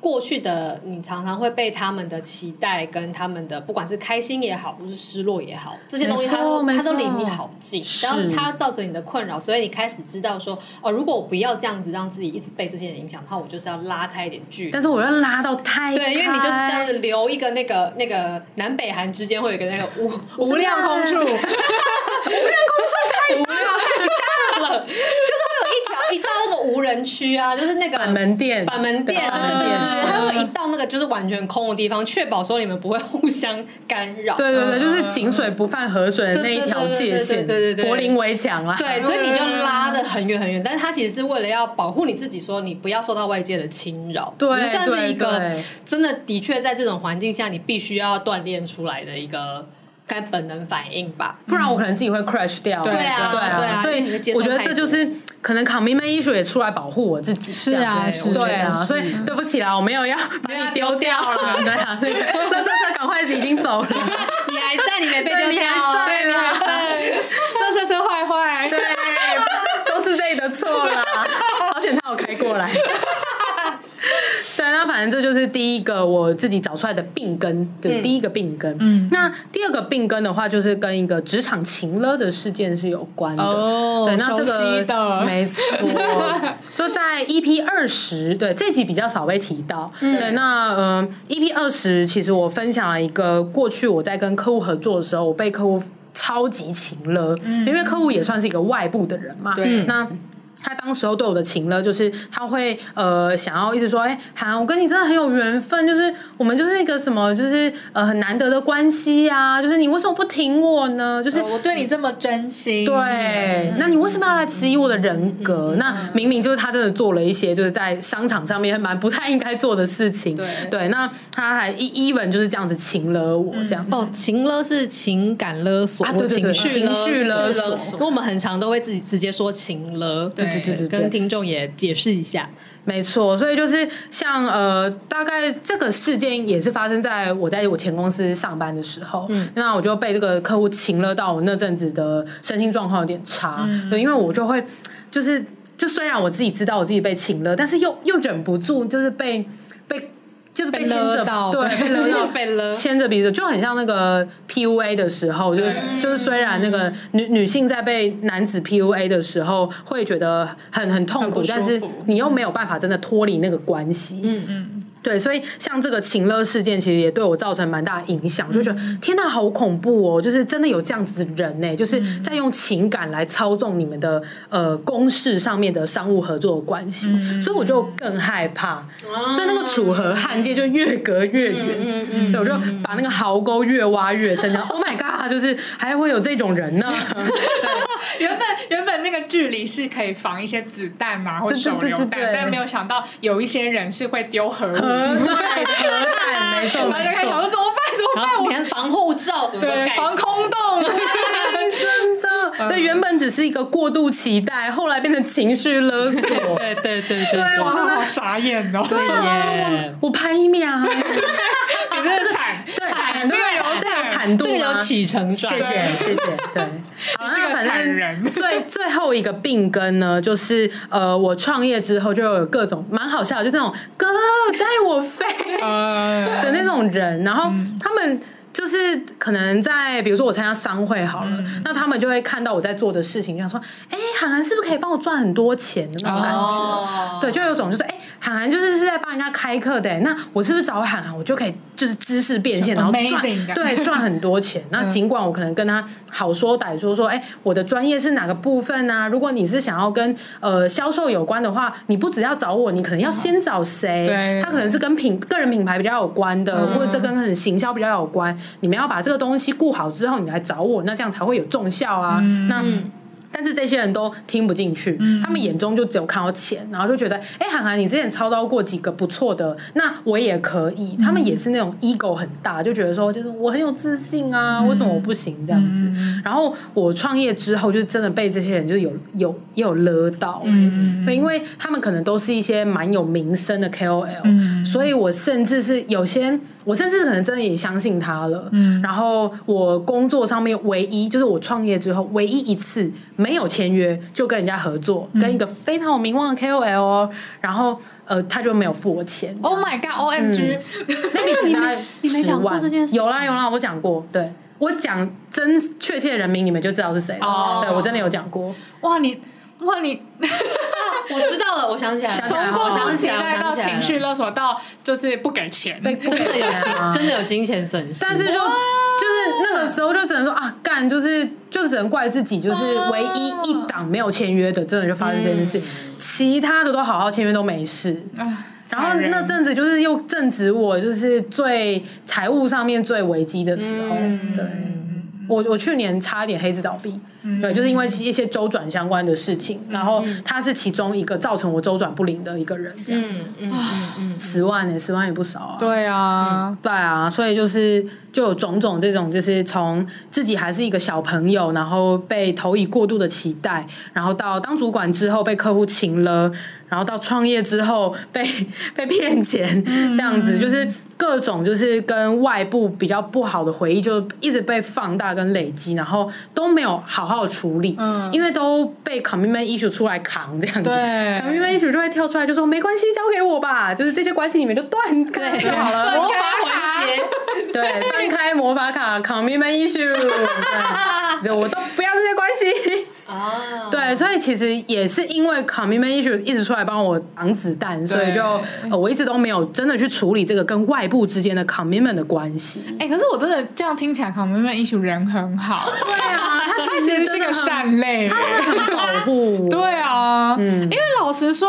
Speaker 2: 过去的你常常会被他们的期待跟他们的不管是开心也好，或是失落也好，这些东西他都它都离你好近，然后他造成你的困扰，所以你开始知道说哦，如果我不要这样子让自己一直被这些人影响的话，我就是要拉开一点距离。
Speaker 4: 但是我要拉到太
Speaker 2: 对，因为你就是这样子留一个那个那个南北韩之间会有一个那个无
Speaker 1: 无量空 [laughs] 处，[laughs] [laughs] 无量空
Speaker 4: 处太无量
Speaker 2: 太大了，就是会有一条一道那个无人区啊，就是那个
Speaker 4: 板门店，
Speaker 2: 板门店，对对对对。对，还会一到那个就是完全空的地方，确保说你们不会互相干扰。
Speaker 4: 对对对，就是井水不犯河水的那一条界限，对对对，柏林围墙啦。
Speaker 2: 对，所以你就拉的很远很远，但是它其实是为了要保护你自己，说你不要受到外界的侵扰。
Speaker 4: 对，
Speaker 2: 算是一个真的的确在这种环境下，你必须要锻炼出来的一个。该本能反应吧，
Speaker 4: 不然我可能自己会 crash 掉。
Speaker 2: 对啊，对啊，
Speaker 4: 所以我觉得这就是可能 commitment issue 也出来保护我自己。
Speaker 1: 是啊，是，
Speaker 4: 对啊，所以对不起啦，我没有要把你丢掉了。对啊，那那车 [laughs] 车赶快已经走了，
Speaker 2: 你还在，你没被丢掉，
Speaker 1: 对，你还在。那车车坏坏，[laughs]
Speaker 4: 对，都是自己的错啦。而且他有开过来。对，那反正这就是第一个我自己找出来的病根，对，第一个病根。嗯，那第二个病根的话，就是跟一个职场情勒的事件是有关的。
Speaker 1: 哦，
Speaker 4: 对，那
Speaker 1: 这个的
Speaker 4: 没错，[laughs] 就在 EP 二十，对，这集比较少被提到。嗯、对，那嗯、呃、EP 二十，其实我分享了一个过去我在跟客户合作的时候，我被客户超级情了，嗯、因为客户也算是一个外部的人嘛。对，那。他当时候对我的情勒，就是他会呃想要一直说，哎，韩，我跟你真的很有缘分，就是我们就是一个什么，就是呃很难得的关系呀，就是你为什么不挺我呢？就是
Speaker 1: 我对你这么真心，
Speaker 4: 对，那你为什么要来质疑我的人格？那明明就是他真的做了一些就是在商场上面蛮不太应该做的事情，对。对，那他还一 even 就是这样子情了我这样。
Speaker 2: 哦，情勒是情感勒索
Speaker 4: 啊，对对对，情绪勒索，
Speaker 2: 因为我们很常都会自己直接说情勒，对。
Speaker 4: 对对对，
Speaker 2: 跟听众也解释一下，
Speaker 4: 没错，所以就是像呃，大概这个事件也是发生在我在我前公司上班的时候，嗯，那我就被这个客户请了到我那阵子的身心状况有点差，嗯，对，因为我就会就是就虽然我自己知道我自己被请了，但是又又忍不住就是被被。就被勒到，对，被勒到，被勒，牵着鼻子，就很像那个 PUA 的时候，就是就是虽然那个女女性在被男子 PUA 的时候会觉得很很痛苦，但是你又没有办法真的脱离那个关系，嗯嗯。对，所以像这个情乐事件，其实也对我造成蛮大的影响，嗯、就觉得天哪，好恐怖哦！就是真的有这样子的人呢，就是在用情感来操纵你们的呃公事上面的商务合作的关系，嗯、所以我就更害怕，嗯、所以那个楚河汉界就越隔越远。我就把那个壕沟越挖越深。然后、Oh my god！就是还会有这种人呢。[laughs]
Speaker 1: 原本原本那个距离是可以防一些子弹嘛，或者手榴弹，但没有想到有一些人是会丢核武。[laughs] 对，核弹没错，然后就开始想说怎么办？怎么办？我连防护罩什么都改，防空洞，
Speaker 4: 真的。那原本只是一个过度期待，后来变成情绪勒索。
Speaker 2: 对对对对，
Speaker 1: 我真的好傻眼哦！
Speaker 4: 对耶，我拍一秒，你
Speaker 1: 真的惨，对，惨，这个有
Speaker 4: 这个惨度，这个
Speaker 2: 有起承转，
Speaker 4: 谢谢谢谢，对。[laughs]
Speaker 1: 你，是个惨人。
Speaker 4: 最最后一个病根呢，就是呃，我创业之后就有各种蛮好笑的，就这种哥带我飞 [laughs] 的那种人，然后他们。就是可能在比如说我参加商会好了，嗯、那他们就会看到我在做的事情，就想说，哎、欸，韩寒是不是可以帮我赚很多钱的那种感觉？哦、对，就有种就是，哎、欸，韩寒就是是在帮人家开课的，那我是不是找韩寒，我就可以就是知识变现，然后赚对赚很多钱？[laughs] 那尽管我可能跟他好说歹说，说，哎、欸，我的专业是哪个部分啊？如果你是想要跟呃销售有关的话，你不只要找我，你可能要先找谁？对，他可能是跟品个人品牌比较有关的，嗯、或者这跟很行销比较有关。你们要把这个东西顾好之后，你来找我，那这样才会有重效啊。嗯、那。但是这些人都听不进去，嗯、他们眼中就只有看到钱，然后就觉得，哎，韩寒，你之前操刀过几个不错的，那我也可以。嗯、他们也是那种 ego 很大，就觉得说，就是我很有自信啊，嗯、为什么我不行这样子？嗯、然后我创业之后，就真的被这些人就是有有也有勒到，嗯，因为他们可能都是一些蛮有名声的 KOL，嗯，所以我甚至是有些。我甚至可能真的也相信他了。嗯，然后我工作上面唯一就是我创业之后唯一一次没有签约就跟人家合作，嗯、跟一个非常有名望的 KOL，然后呃他就没有付我钱。
Speaker 1: Oh my god！OMG！
Speaker 4: 那 [laughs] 你没
Speaker 2: 你没讲过这件事？
Speaker 4: 有啦有啦，我讲过。对，我讲真确切的人名，你们就知道是谁了。哦，对我真的有讲过。
Speaker 1: 哇，你哇你。[laughs]
Speaker 2: 我知道了，我想起来了，[laughs]
Speaker 1: 从过度期待到情绪勒索，到就是不给钱，[laughs]
Speaker 2: 真的有钱，真的有金钱损失。
Speaker 4: 但是就就是那个时候就只能说啊，干就是就只能怪自己，就是唯一一档没有签约的，真的就发生这件事，其他的都好好签约都没事。然后那阵子就是又正值我就是最财务上面最危机的时候，对。我我去年差一点黑字倒闭，嗯、对，就是因为一些周转相关的事情，嗯、然后他是其中一个造成我周转不灵的一个人，这样。子，嗯嗯嗯，十万呢、欸，十万也不少啊，
Speaker 1: 对啊，
Speaker 4: 对啊，所以就是就有种种这种，就是从自己还是一个小朋友，然后被投以过度的期待，然后到当主管之后被客户请了。然后到创业之后被 [laughs] 被骗钱，这样子就是各种就是跟外部比较不好的回忆就一直被放大跟累积，然后都没有好好的处理，嗯，因为都被 commitment issue 出来扛这样子，对，commitment issue 就会跳出来就说没关系，交给我吧，就是这些关系里面就断开就好了，
Speaker 2: 魔法环节，[laughs]
Speaker 4: 对，断开魔法卡 commitment issue，对，我都不要这些关系。哦，oh. 对，所以其实也是因为 commitment issue 一直出来帮我挡子弹，所以就、呃、我一直都没有真的去处理这个跟外部之间的 commitment 的关系。
Speaker 1: 哎、欸，可是我真的这样听起来 commitment issue 人很好。[laughs]
Speaker 4: 对啊，他
Speaker 1: 其实是个善类，
Speaker 4: 很保护。[laughs]
Speaker 1: 对啊，嗯，因为老实说，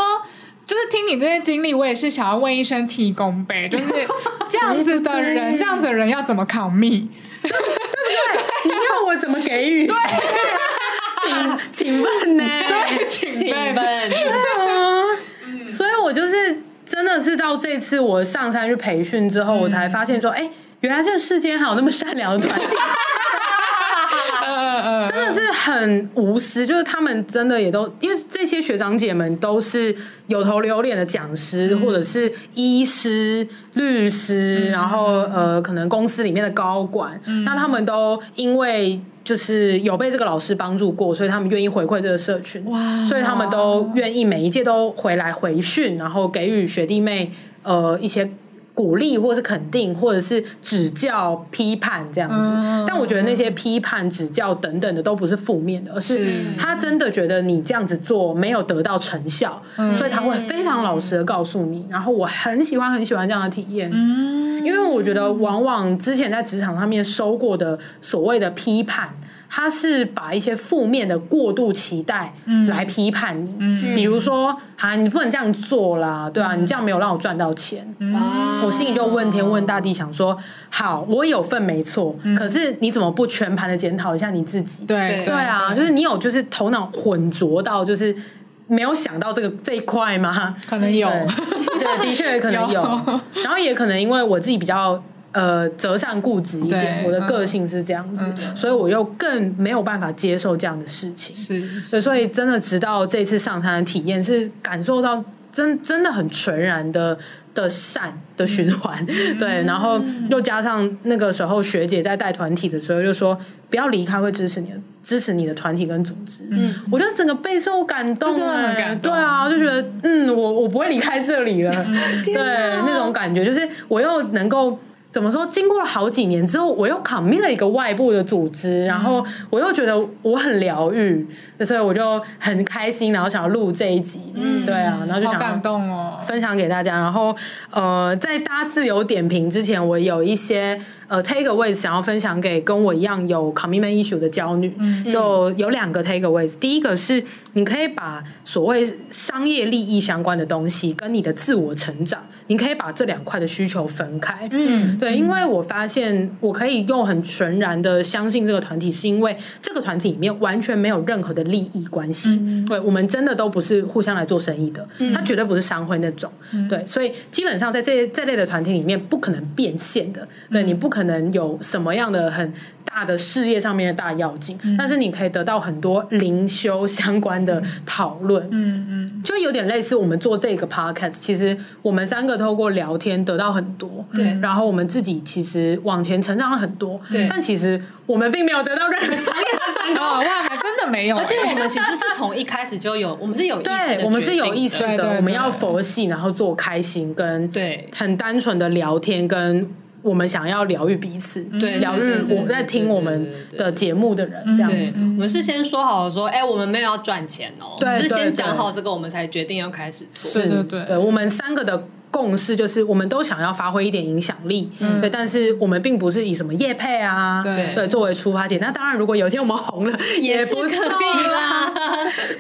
Speaker 1: 就是听你这些经历，我也是想要问一声提供呗，就是这样子的人，[laughs] 这样子的人要怎么 commit？对不
Speaker 4: 对？你要我怎么给予？
Speaker 1: 对。[laughs]
Speaker 4: 请请问呢？
Speaker 1: 对，请问。
Speaker 4: 对啊，所以我就是真的是到这次我上山去培训之后，我才发现说，哎，原来这个世间还有那么善良的团体。真的是很无私，就是他们真的也都，因为这些学长姐们都是有头有脸的讲师，或者是医师、律师，然后呃，可能公司里面的高管，那他们都因为。就是有被这个老师帮助过，所以他们愿意回馈这个社群，哇。所以他们都愿意每一届都回来回训，然后给予学弟妹呃一些鼓励，或是肯定，或者是指教、批判这样子。嗯、但我觉得那些批判、指教等等的都不是负面的，而是他真的觉得你这样子做没有得到成效，嗯、所以他会非常老实的告诉你。然后我很喜欢很喜欢这样的体验。嗯因为我觉得，往往之前在职场上面收过的所谓的批判，他是把一些负面的过度期待来批判你。嗯，比如说，啊，你不能这样做啦，对啊，你这样没有让我赚到钱。嗯，我心里就问天问大地，想说，好，我有份没错，可是你怎么不全盘的检讨一下你自己？对，对啊，就是你有就是头脑混浊到就是。没有想到这个这一块吗？
Speaker 1: 可能有，
Speaker 4: 对，的确可能有。[laughs] 有然后也可能因为我自己比较呃择善固执一点，我的个性是这样子，嗯、所以我又更没有办法接受这样的事情。是，是所以真的直到这次上山的体验，是感受到真真的很纯然的的善的循环。嗯、对，然后又加上那个时候学姐在带团体的时候，就说不要离开，会支持你的。支持你的团体跟组织，嗯，我觉得整个备受感动，
Speaker 1: 真的很感动，
Speaker 4: 对啊，就觉得嗯，我我不会离开这里了，嗯、[laughs] 对，那种感觉就是我又能够。怎么说？经过了好几年之后，我又 commit 了一个外部的组织，然后我又觉得我很疗愈，所以我就很开心，然后想要录这一集。嗯，对啊，然后就想
Speaker 1: 感动哦，
Speaker 4: 分享给大家。然后呃，在大家自由点评之前，我有一些呃 takeaways 想要分享给跟我一样有 commitment issue 的娇女，嗯、就有两个 takeaways。第一个是你可以把所谓商业利益相关的东西跟你的自我成长，你可以把这两块的需求分开。嗯。对，因为我发现我可以用很纯然的相信这个团体，是因为这个团体里面完全没有任何的利益关系。嗯、对，我们真的都不是互相来做生意的，嗯、它绝对不是商会那种。嗯、对，所以基本上在这这类的团体里面不可能变现的。对，你不可可能有什么样的很大的事业上面的大要紧，嗯、但是你可以得到很多灵修相关的讨论。嗯嗯，就有点类似我们做这个 podcast，其实我们三个透过聊天得到很多，对，然后我们自己其实往前成长了很多，对，但其实我们并没有得到任何商业的成功，[laughs]
Speaker 1: 哇，还真的没有。
Speaker 2: 而且我们其实是从一开始就有，我们是有意识的，
Speaker 4: 我们是有意识的，我们要佛系，然后做开心跟对。很单纯的聊天跟。我们想要疗愈彼此，对，疗愈我们在听我们的节目的人，这样子。
Speaker 2: 我们是先说好了说，哎，我们没有要赚钱哦，对，是先讲好这个，我们才决定要开始做。
Speaker 4: 对对对，对我们三个的。共识就是，我们都想要发挥一点影响力，嗯，对，但是我们并不是以什么业配啊，对，对，作为出发点。那当然，如果有一天我们红了，[laughs] 也不可以啦，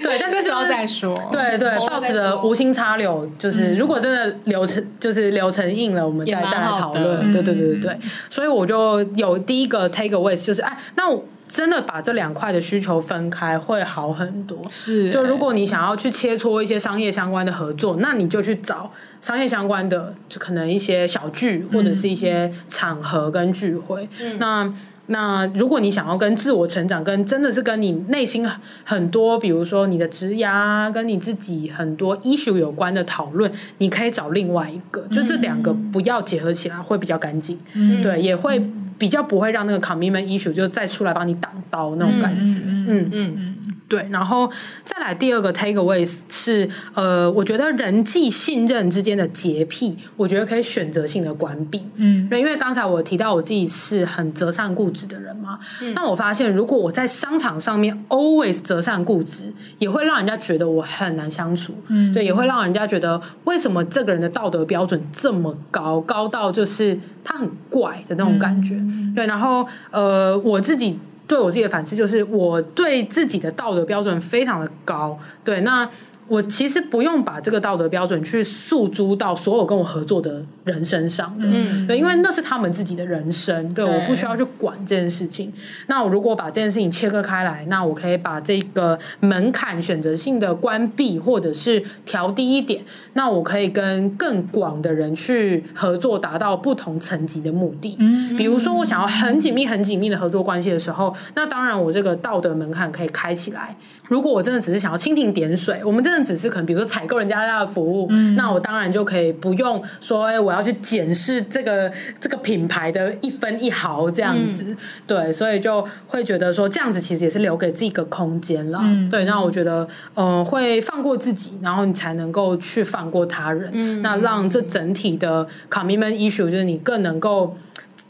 Speaker 4: 对，但是
Speaker 1: 这时候再说，
Speaker 4: 对对，抱持着无心插柳，就是如果真的流程就是流程硬了，我们再再来讨论，对对对对对。所以我就有第一个 take away，就是哎，那我。真的把这两块的需求分开会好很多。
Speaker 1: 是，
Speaker 4: 就如果你想要去切磋一些商业相关的合作，那你就去找商业相关的，就可能一些小聚或者是一些场合跟聚会。嗯、那那如果你想要跟自我成长，跟真的是跟你内心很多，比如说你的职涯跟你自己很多 issue 有关的讨论，你可以找另外一个，就这两个不要结合起来会比较干净。嗯，对，也会。比较不会让那个 commitment issue 就再出来帮你挡刀那种感觉，嗯嗯嗯，嗯，对。然后再来第二个 takeaway 是，呃，我觉得人际信任之间的洁癖，我觉得可以选择性的关闭，嗯，对，因为刚才我提到我自己是很择善固执的人嘛，嗯，那我发现如果我在商场上面 always 择善固执，也会让人家觉得我很难相处，嗯，对，也会让人家觉得为什么这个人的道德标准这么高，高到就是。他很怪的那种感觉，嗯、对，然后呃，我自己对我自己的反思就是，我对自己的道德标准非常的高，对，那。我其实不用把这个道德标准去诉诸到所有跟我合作的人身上的，嗯，对，因为那是他们自己的人生，对，对我不需要去管这件事情。那我如果把这件事情切割开来，那我可以把这个门槛选择性的关闭，或者是调低一点，那我可以跟更广的人去合作，达到不同层级的目的。嗯，比如说我想要很紧密、很紧密的合作关系的时候，那当然我这个道德门槛可以开起来。如果我真的只是想要蜻蜓点水，我们真的只是可能，比如说采购人家家的服务，嗯、那我当然就可以不用说，哎，我要去检视这个这个品牌的一分一毫这样子，嗯、对，所以就会觉得说这样子其实也是留给自己一个空间了，嗯、对，那我觉得，嗯、呃，会放过自己，然后你才能够去放过他人，嗯、那让这整体的 commitment issue 就是你更能够。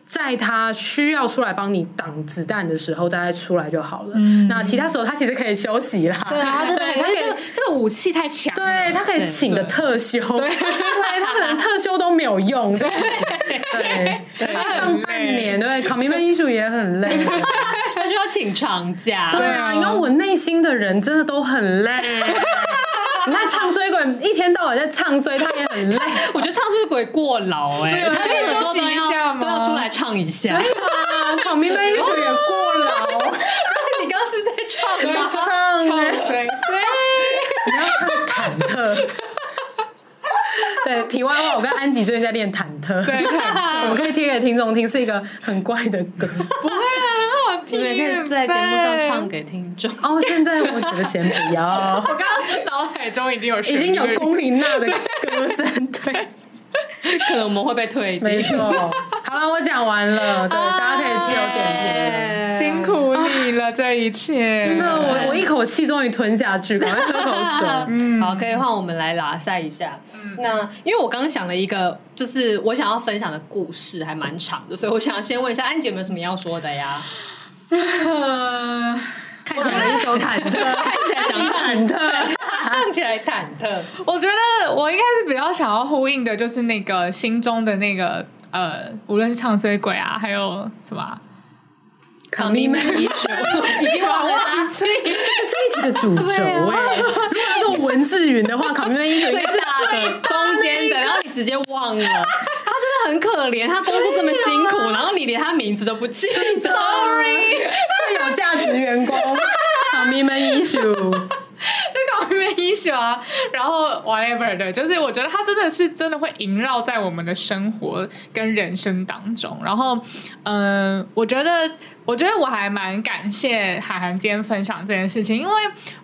Speaker 4: 在他需要出来帮你挡子弹的时候，大概出来就好了。嗯、那其他时候他其实可以休息啦。
Speaker 1: 对啊，真的，因为这个这个武器太强。
Speaker 4: 对，他可以请个特休。对，他可能特休都没有用。对对对，他上半年对，commitment issue 也很累，[laughs]
Speaker 2: 他需要请长假。
Speaker 4: 对啊，因为我内心的人真的都很累。你看唱衰鬼一天到晚在唱衰，他也很累。[laughs]
Speaker 2: 我觉得唱衰鬼过劳哎、欸，他可以休息一下吗？都要出来唱一下。对
Speaker 4: 啊，旁边那一首也过劳。
Speaker 2: 你刚刚是在唱
Speaker 4: 吗？唱衰衰，你要唱忐忑。对，题外话，我跟安吉最近在练忐忑。对，[laughs] 我们可以贴给听众听，是一个很怪的歌。
Speaker 1: 不会啊。
Speaker 2: 你们可以在节目上唱给听众
Speaker 4: 哦。现在我觉得先不要。[laughs]
Speaker 1: 我刚刚脑海中已经有
Speaker 4: 已经有龚琳娜的歌声，对，
Speaker 2: 可能我们会被退。
Speaker 4: 没错。好了，我讲完了，对，大家可以自由点评。
Speaker 1: 辛苦你了，这一切。
Speaker 4: 真的，我我一口气终于吞下去，赶快喝口水。[laughs]
Speaker 2: 嗯，好，可以换我们来拉赛一下。那因为我刚刚想了一个，就是我想要分享的故事，还蛮长的，所以我想要先问一下安姐有没有什么要说的呀？[laughs]
Speaker 4: 看起来一手忐忑，[laughs] 看起来想忐忑，[laughs]
Speaker 2: 看起来忐忑。
Speaker 1: 我觉得我应该是比较想要呼应的，就是那个心中的那个呃，无论是唱衰鬼啊，还有什么
Speaker 2: commitment issue，已经忘了
Speaker 4: 这这一题的主轴哎。如果要用文字云的话，commitment issue 最大的
Speaker 2: 中间的，然后你直接忘了。很可怜，他工作这么辛苦，然后你连他名字都不记得。
Speaker 4: Sorry，最有价值员工，commitment issue，[laughs]
Speaker 1: 就 commitment issue 啊，然后 whatever 对，就是我觉得他真的是真的会萦绕在我们的生活跟人生当中。然后，嗯、呃，我觉得，我觉得我还蛮感谢海涵今天分享这件事情，因为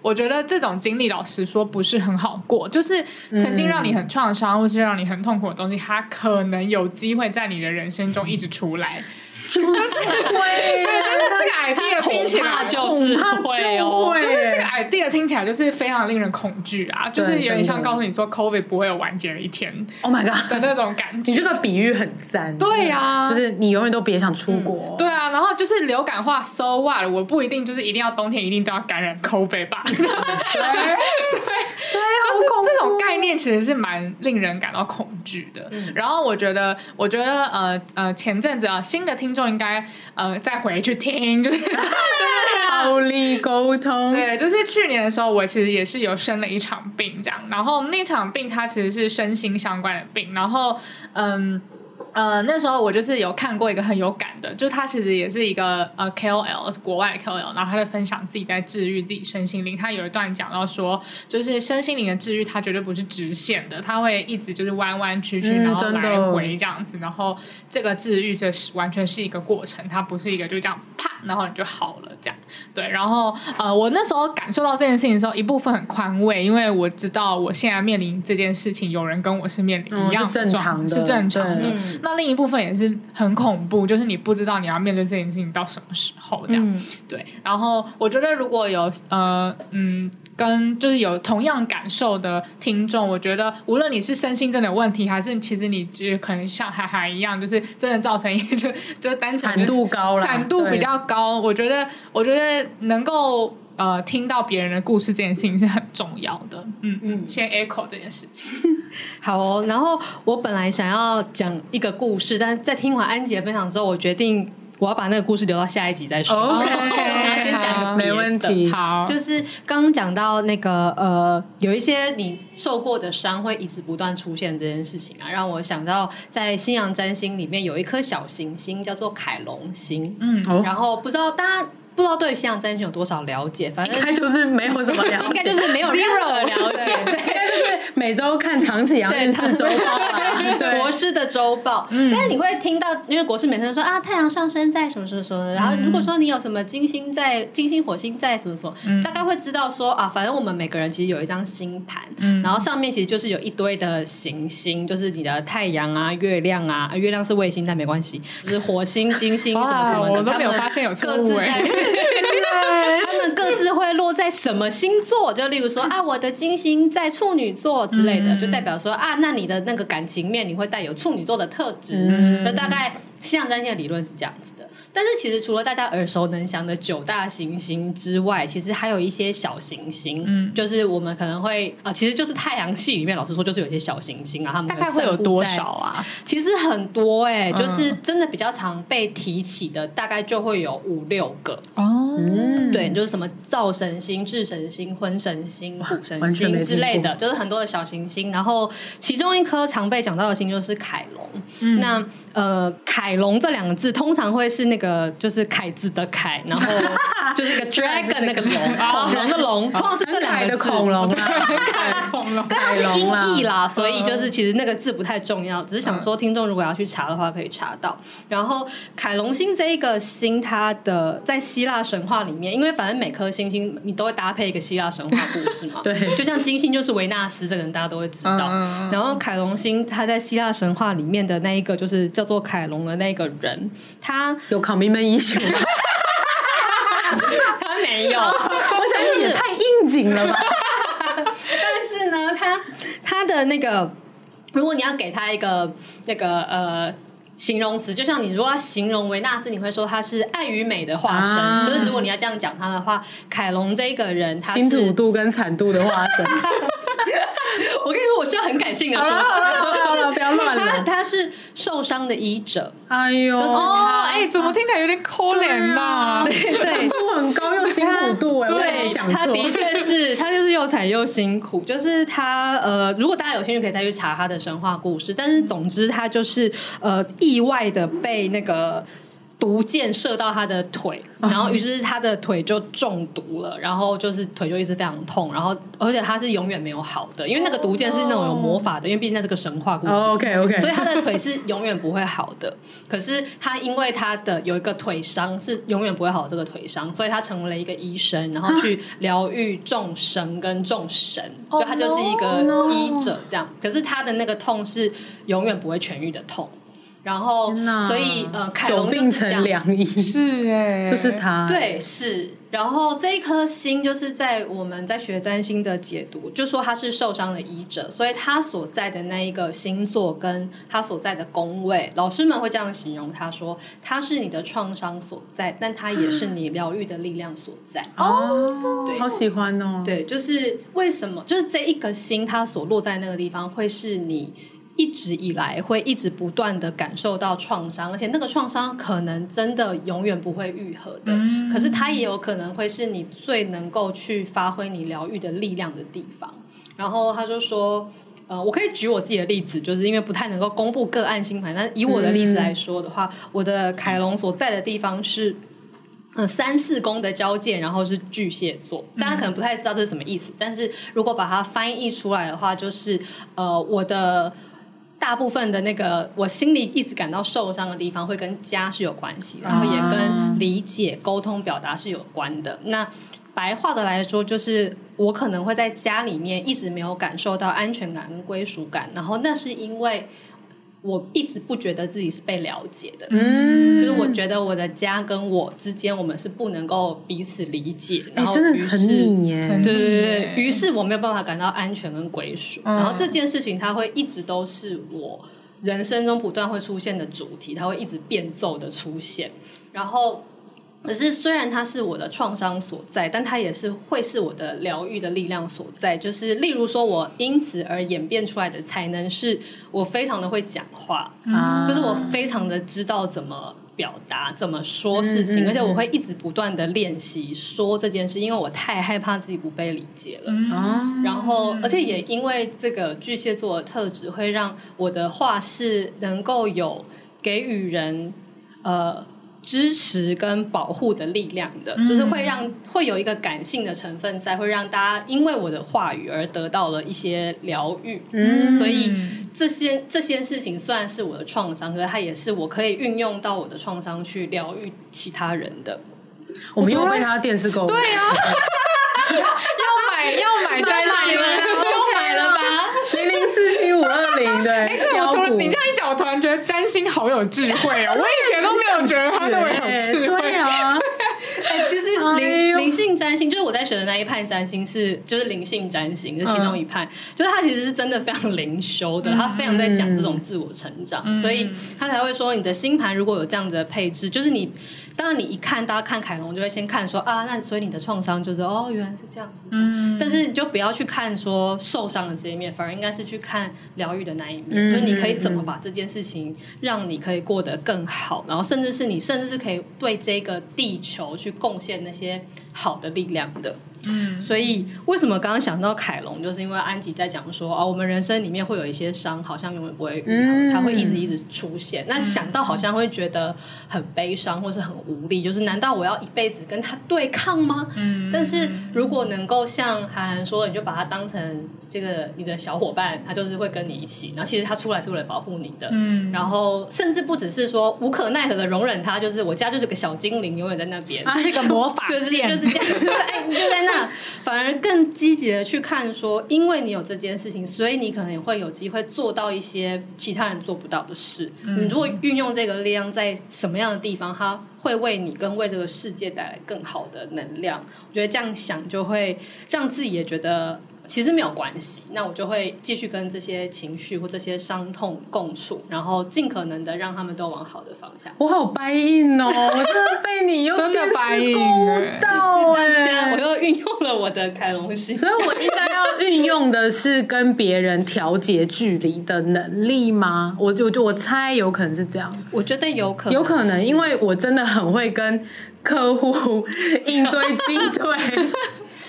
Speaker 1: 我觉得这种经历，老实说不是很好过，就是曾经让你很创伤，或是让你很痛苦的东西，它可能有机会在你的人生中一直出来。就是会，对，就是这个 idea 听起来
Speaker 2: 就是 [laughs] 会哦，
Speaker 1: 就是这个 idea 听起来就是非常令人恐惧啊，就是有点像告诉你说 COVID 不会有完结的一天
Speaker 4: ，Oh my god
Speaker 1: 的那种感觉。
Speaker 4: 你这个比喻很赞，
Speaker 1: 对呀，
Speaker 4: 就是你永远都别想出国，
Speaker 1: 对啊，然后就是流感化，so what？我不一定就是一定要冬天一定都要感染 COVID 吧？[laughs] 对对，就是这种概念其实是蛮令人感到恐惧的。然后我觉得，我觉得呃呃，前阵子啊，新的听。众应该呃再回去听，就是就是
Speaker 4: 暴力沟通。
Speaker 1: 对，就是去年的时候，我其实也是有生了一场病，这样。然后那场病它其实是身心相关的病。然后嗯。呃，那时候我就是有看过一个很有感的，就是他其实也是一个呃 KOL，是国外的 KOL，然后他在分享自己在治愈自己身心灵。他有一段讲到说，就是身心灵的治愈，它绝对不是直线的，它会一直就是弯弯曲曲，然后来回这样子。然后这个治愈这是完全是一个过程，它不是一个就这样啪，然后你就好了这样。对，然后呃，我那时候感受到这件事情的时候，一部分很宽慰，因为我知道我现在面临这件事情，有人跟我是面临一样的，
Speaker 4: 嗯，是正常的，
Speaker 1: 是正常的。那另一部分也是很恐怖，就是你不知道你要面对这件事情到什么时候这样。嗯、对，然后我觉得如果有呃嗯跟就是有同样感受的听众，我觉得无论你是身心真的有问题，还是其实你就可能像海海一样，就是真的造成一个就就单纯
Speaker 4: 惨度高了，
Speaker 1: 产度比较高。我觉得我觉得能够。呃，听到别人的故事这件事情是很重要的。嗯嗯，先 echo 这件事情。[laughs]
Speaker 2: 好哦，然后我本来想要讲一个故事，但是在听完安姐分享之后，我决定我要把那个故事留到下一集再说。
Speaker 1: OK，我
Speaker 2: 想要先讲一个，
Speaker 4: 没问题。
Speaker 1: 好，
Speaker 2: 就是刚刚讲到那个呃，有一些你受过的伤会一直不断出现这件事情啊，让我想到在新阳占星里面有一颗小行星叫做凯龙星。嗯，然后不知道大家。不知道对西洋占星有多少了解，反正
Speaker 4: 应该就是没有什么了解，[laughs]
Speaker 2: 应该就是没有任何了解，对，应该就是
Speaker 4: 每周看唐启阳电视周报，[laughs]
Speaker 2: 对，国师的周报。但是你会听到，因为国师每次都说啊，太阳上升在什么什么什么，然后如果说你有什么金星在，金星火星在什么什么，大概会知道说啊，反正我们每个人其实有一张星盘，然后上面其实就是有一堆的行星，就是你的太阳啊、月亮啊，月亮是卫星但没关系，就是火星、金星 [laughs] 什么什么的，
Speaker 1: 我都没有发现有错误哎。[laughs]
Speaker 2: 他们各自会落在什么星座？就例如说啊，我的金星在处女座之类的，就代表说啊，那你的那个感情面你会带有处女座的特质。那大概西洋占星的理论是这样子的。但是其实除了大家耳熟能详的九大行星之外，其实还有一些小行星，嗯，就是我们可能会啊，其实就是太阳系里面，老实说就是有一些小行星啊，他们
Speaker 1: 大概会有多少啊？
Speaker 2: 其实很多哎、欸，就是真的比较常被提起的，大概就会有五六个哦。嗯，对，就是什么灶神星、智神星、婚神星、虎神星之类的，就是很多的小行星。然后其中一颗常被讲到的星就是凯龙。嗯、那呃，凯龙这两个字通常会是那个就是凯字的凯，然后就是一个 [laughs] dragon 那个龙，[laughs] 恐龙的龙，通常是这两个的
Speaker 4: 恐龙，
Speaker 2: 凯 [laughs] 恐龙，但它是音译啦，所以就是其实那个字不太重要，只是想说听众如果要去查的话可以查到。然后凯龙星这一个星，它的在希腊神话里面，因为反正每颗星星你都会搭配一个希腊神话故事嘛，对，就像金星就是维纳斯这个人大家都会知道，然后凯龙星它在希腊神话里面的那一个就是叫做凯龙的那。个人，他
Speaker 4: 有 commitment issue？[laughs]
Speaker 2: 他没有，
Speaker 4: 我想也太应景了吧。
Speaker 2: 他他的那个，如果你要给他一个那个呃形容词，就像你如果要形容维纳斯，你会说他是爱与美的化身。啊、就是如果你要这样讲他的话，凯龙这一个人，他是
Speaker 4: 辛苦度跟惨度的化身。[laughs]
Speaker 2: 是很感性的说，好了
Speaker 4: 好了，[laughs] 不要乱了。
Speaker 2: 他是受伤的医者，
Speaker 4: 哎呦，
Speaker 1: 哦，哎，怎么听起来有点可怜呐？
Speaker 2: 对对，[laughs]
Speaker 4: 度很高又辛苦度，哎，
Speaker 2: 对，他的确是，[laughs] 他就是又惨又辛苦，就是他呃，如果大家有兴趣，可以再去查他的神话故事。但是总之，他就是呃，意外的被那个。毒箭射到他的腿，然后于是他的腿就中毒了，然后就是腿就一直非常痛，然后而且他是永远没有好的，因为那个毒箭是那种有魔法的，因为毕竟那是个神话故事。
Speaker 4: Oh, OK OK，[laughs]
Speaker 2: 所以他的腿是永远不会好的。可是他因为他的有一个腿伤是永远不会好的这个腿伤，所以他成为了一个医生，然后去疗愈众生跟众神，就他就是一个医者这样。可是他的那个痛是永远不会痊愈的痛。然后，所以呃，凯龙就是这样，
Speaker 4: 良医
Speaker 1: 是哎，
Speaker 4: 就是他，
Speaker 2: 对，是。然后这一颗星就是在我们在学占星的解读，就说他是受伤的医者，所以他所在的那一个星座跟他所在的宫位，老师们会这样形容他说，他是你的创伤所在，但他也是你疗愈的力量所在。
Speaker 4: 哦，
Speaker 2: 对，
Speaker 4: 好喜欢哦。
Speaker 2: 对，就是为什么，就是这一颗星它所落在那个地方，会是你。一直以来会一直不断的感受到创伤，而且那个创伤可能真的永远不会愈合的。嗯、可是它也有可能会是你最能够去发挥你疗愈的力量的地方。然后他就说，呃，我可以举我自己的例子，就是因为不太能够公布个案星盘，但以我的例子来说的话，嗯、我的凯龙所在的地方是，呃，三四宫的交界，然后是巨蟹座。大家可能不太知道这是什么意思，嗯、但是如果把它翻译出来的话，就是呃，我的。大部分的那个我心里一直感到受伤的地方，会跟家是有关系，然后也跟理解、沟通、表达是有关的。那白话的来说，就是我可能会在家里面一直没有感受到安全感跟归属感，然后那是因为。我一直不觉得自己是被了解的，嗯，就是我觉得我的家跟我之间，我们是不能够彼此理解，然后于是，对对对，于是我没有办法感到安全跟归属，然后这件事情它会一直都是我人生中不断会出现的主题，它会一直变奏的出现，然后。可是，虽然它是我的创伤所在，但它也是会是我的疗愈的力量所在。就是，例如说，我因此而演变出来的才能，是我非常的会讲话，嗯、就是我非常的知道怎么表达、怎么说事情，嗯嗯嗯、而且我会一直不断的练习说这件事，因为我太害怕自己不被理解了。嗯、然后，而且也因为这个巨蟹座的特质，会让我的话是能够有给予人呃。支持跟保护的力量的，嗯、就是会让会有一个感性的成分在，会让大家因为我的话语而得到了一些疗愈。嗯，所以这些这些事情虽然是我的创伤，可是它也是我可以运用到我的创伤去疗愈其他人的。
Speaker 4: 我们又被他电视购物，
Speaker 1: 对啊，[laughs] 要买要买占星了，
Speaker 2: 又买了吧？
Speaker 4: 零零四七五二零，对。哎，
Speaker 1: 对我突然你这样一讲，我突然觉得占星好有智慧哦，我以前都没有觉得他那么有智慧。啊。
Speaker 2: 哎，其实灵灵性占星就是我在学的那一派占星是就是灵性占星是其中一派，就是他其实是真的非常灵修的，他非常在讲这种自我成长，所以他才会说你的星盘如果有这样子的配置，就是你。当然，你一看，大家看凯龙就会先看说啊，那所以你的创伤就是哦，原来是这样。嗯，但是你就不要去看说受伤的这一面，反而应该是去看疗愈的那一面，嗯、就是你可以怎么把这件事情让你可以过得更好，然后甚至是你甚至是可以对这个地球去贡献那些好的力量的。嗯，所以为什么刚刚想到凯龙，就是因为安吉在讲说哦，我们人生里面会有一些伤，好像永远不会愈合，它会一直一直出现。那想到好像会觉得很悲伤，或是很无力，就是难道我要一辈子跟他对抗吗？嗯，但是如果能够像韩寒说，你就把他当成这个你的小伙伴，他就是会跟你一起。然后其实他出来是为了保护你的。嗯，然后甚至不只是说无可奈何的容忍他，就是我家就是个小精灵，永远在那边，
Speaker 1: 他是个魔法 [laughs]
Speaker 2: 就是就是这样，哎，你就在那。[laughs] [laughs] 反而更积极的去看，说，因为你有这件事情，所以你可能也会有机会做到一些其他人做不到的事。嗯、你如果运用这个力量在什么样的地方，它会为你跟为这个世界带来更好的能量。我觉得这样想就会让自己也觉得。其实没有关系，那我就会继续跟这些情绪或这些伤痛共处，然后尽可能的让他们都往好的方向。
Speaker 4: 我好掰硬哦，我真的被你又
Speaker 1: 真的掰硬
Speaker 4: 到哎！
Speaker 2: 运用了我的凯龙星，[laughs]
Speaker 4: 所以我应该要运用的是跟别人调节距离的能力吗？我就我猜有可能是这样，
Speaker 2: 我觉得有可能，
Speaker 4: 有可能，因为我真的很会跟客户应对进退。[laughs]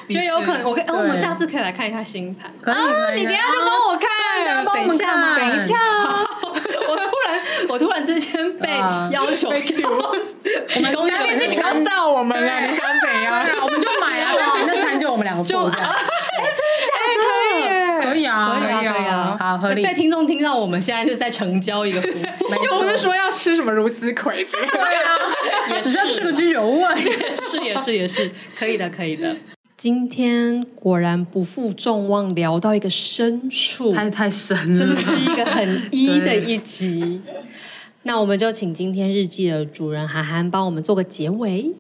Speaker 2: 就有可能，我可以，我们下次可以来看一下星盘。
Speaker 1: 啊，你等下就帮我看，
Speaker 2: 等一下吗？
Speaker 1: 等一下，[laughs]
Speaker 2: 我 [laughs] 我突然之间被要求 [laughs]
Speaker 4: 我们公司
Speaker 1: 已经不要笑我们了，你想怎样？
Speaker 4: 我们就买啊，[laughs] 那餐就我们两个付，这样。可以啊，
Speaker 2: 可以啊，可以啊，
Speaker 4: 好合理。
Speaker 2: 被听众听到我们现在就是在成交一个服务，
Speaker 1: 又不是说要吃什么如丝葵之类的，
Speaker 4: 只是要吃个居酒屋，
Speaker 2: 是也是也是可以的，可以的。今天果然不负众望，聊到一个深处，
Speaker 4: 太太深了，
Speaker 2: 真的是一个很一的一集。那我们就请今天日记的主人涵涵帮我们做个结尾。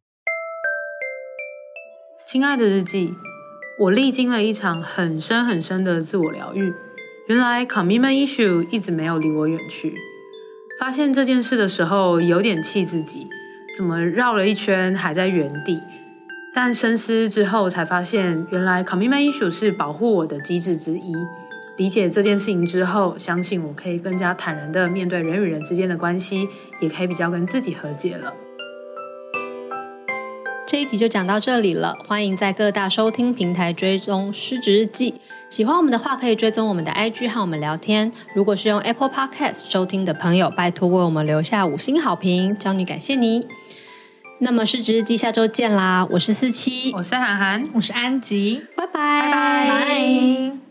Speaker 4: 亲爱的日记。我历经了一场很深很深的自我疗愈，原来 commitment issue 一直没有离我远去。发现这件事的时候，有点气自己，怎么绕了一圈还在原地。但深思之后，才发现原来 commitment issue 是保护我的机制之一。理解这件事情之后，相信我可以更加坦然地面对人与人之间的关系，也可以比较跟自己和解了。
Speaker 2: 这一集就讲到这里了，欢迎在各大收听平台追踪失职日记。喜欢我们的话，可以追踪我们的 IG 和我们聊天。如果是用 Apple Podcast 收听的朋友，拜托为我们留下五星好评，骄女感谢你。那么是值日记下周见啦！我是四七，
Speaker 4: 我是涵涵，
Speaker 1: 我是安吉，
Speaker 2: 拜拜拜拜。
Speaker 1: Bye bye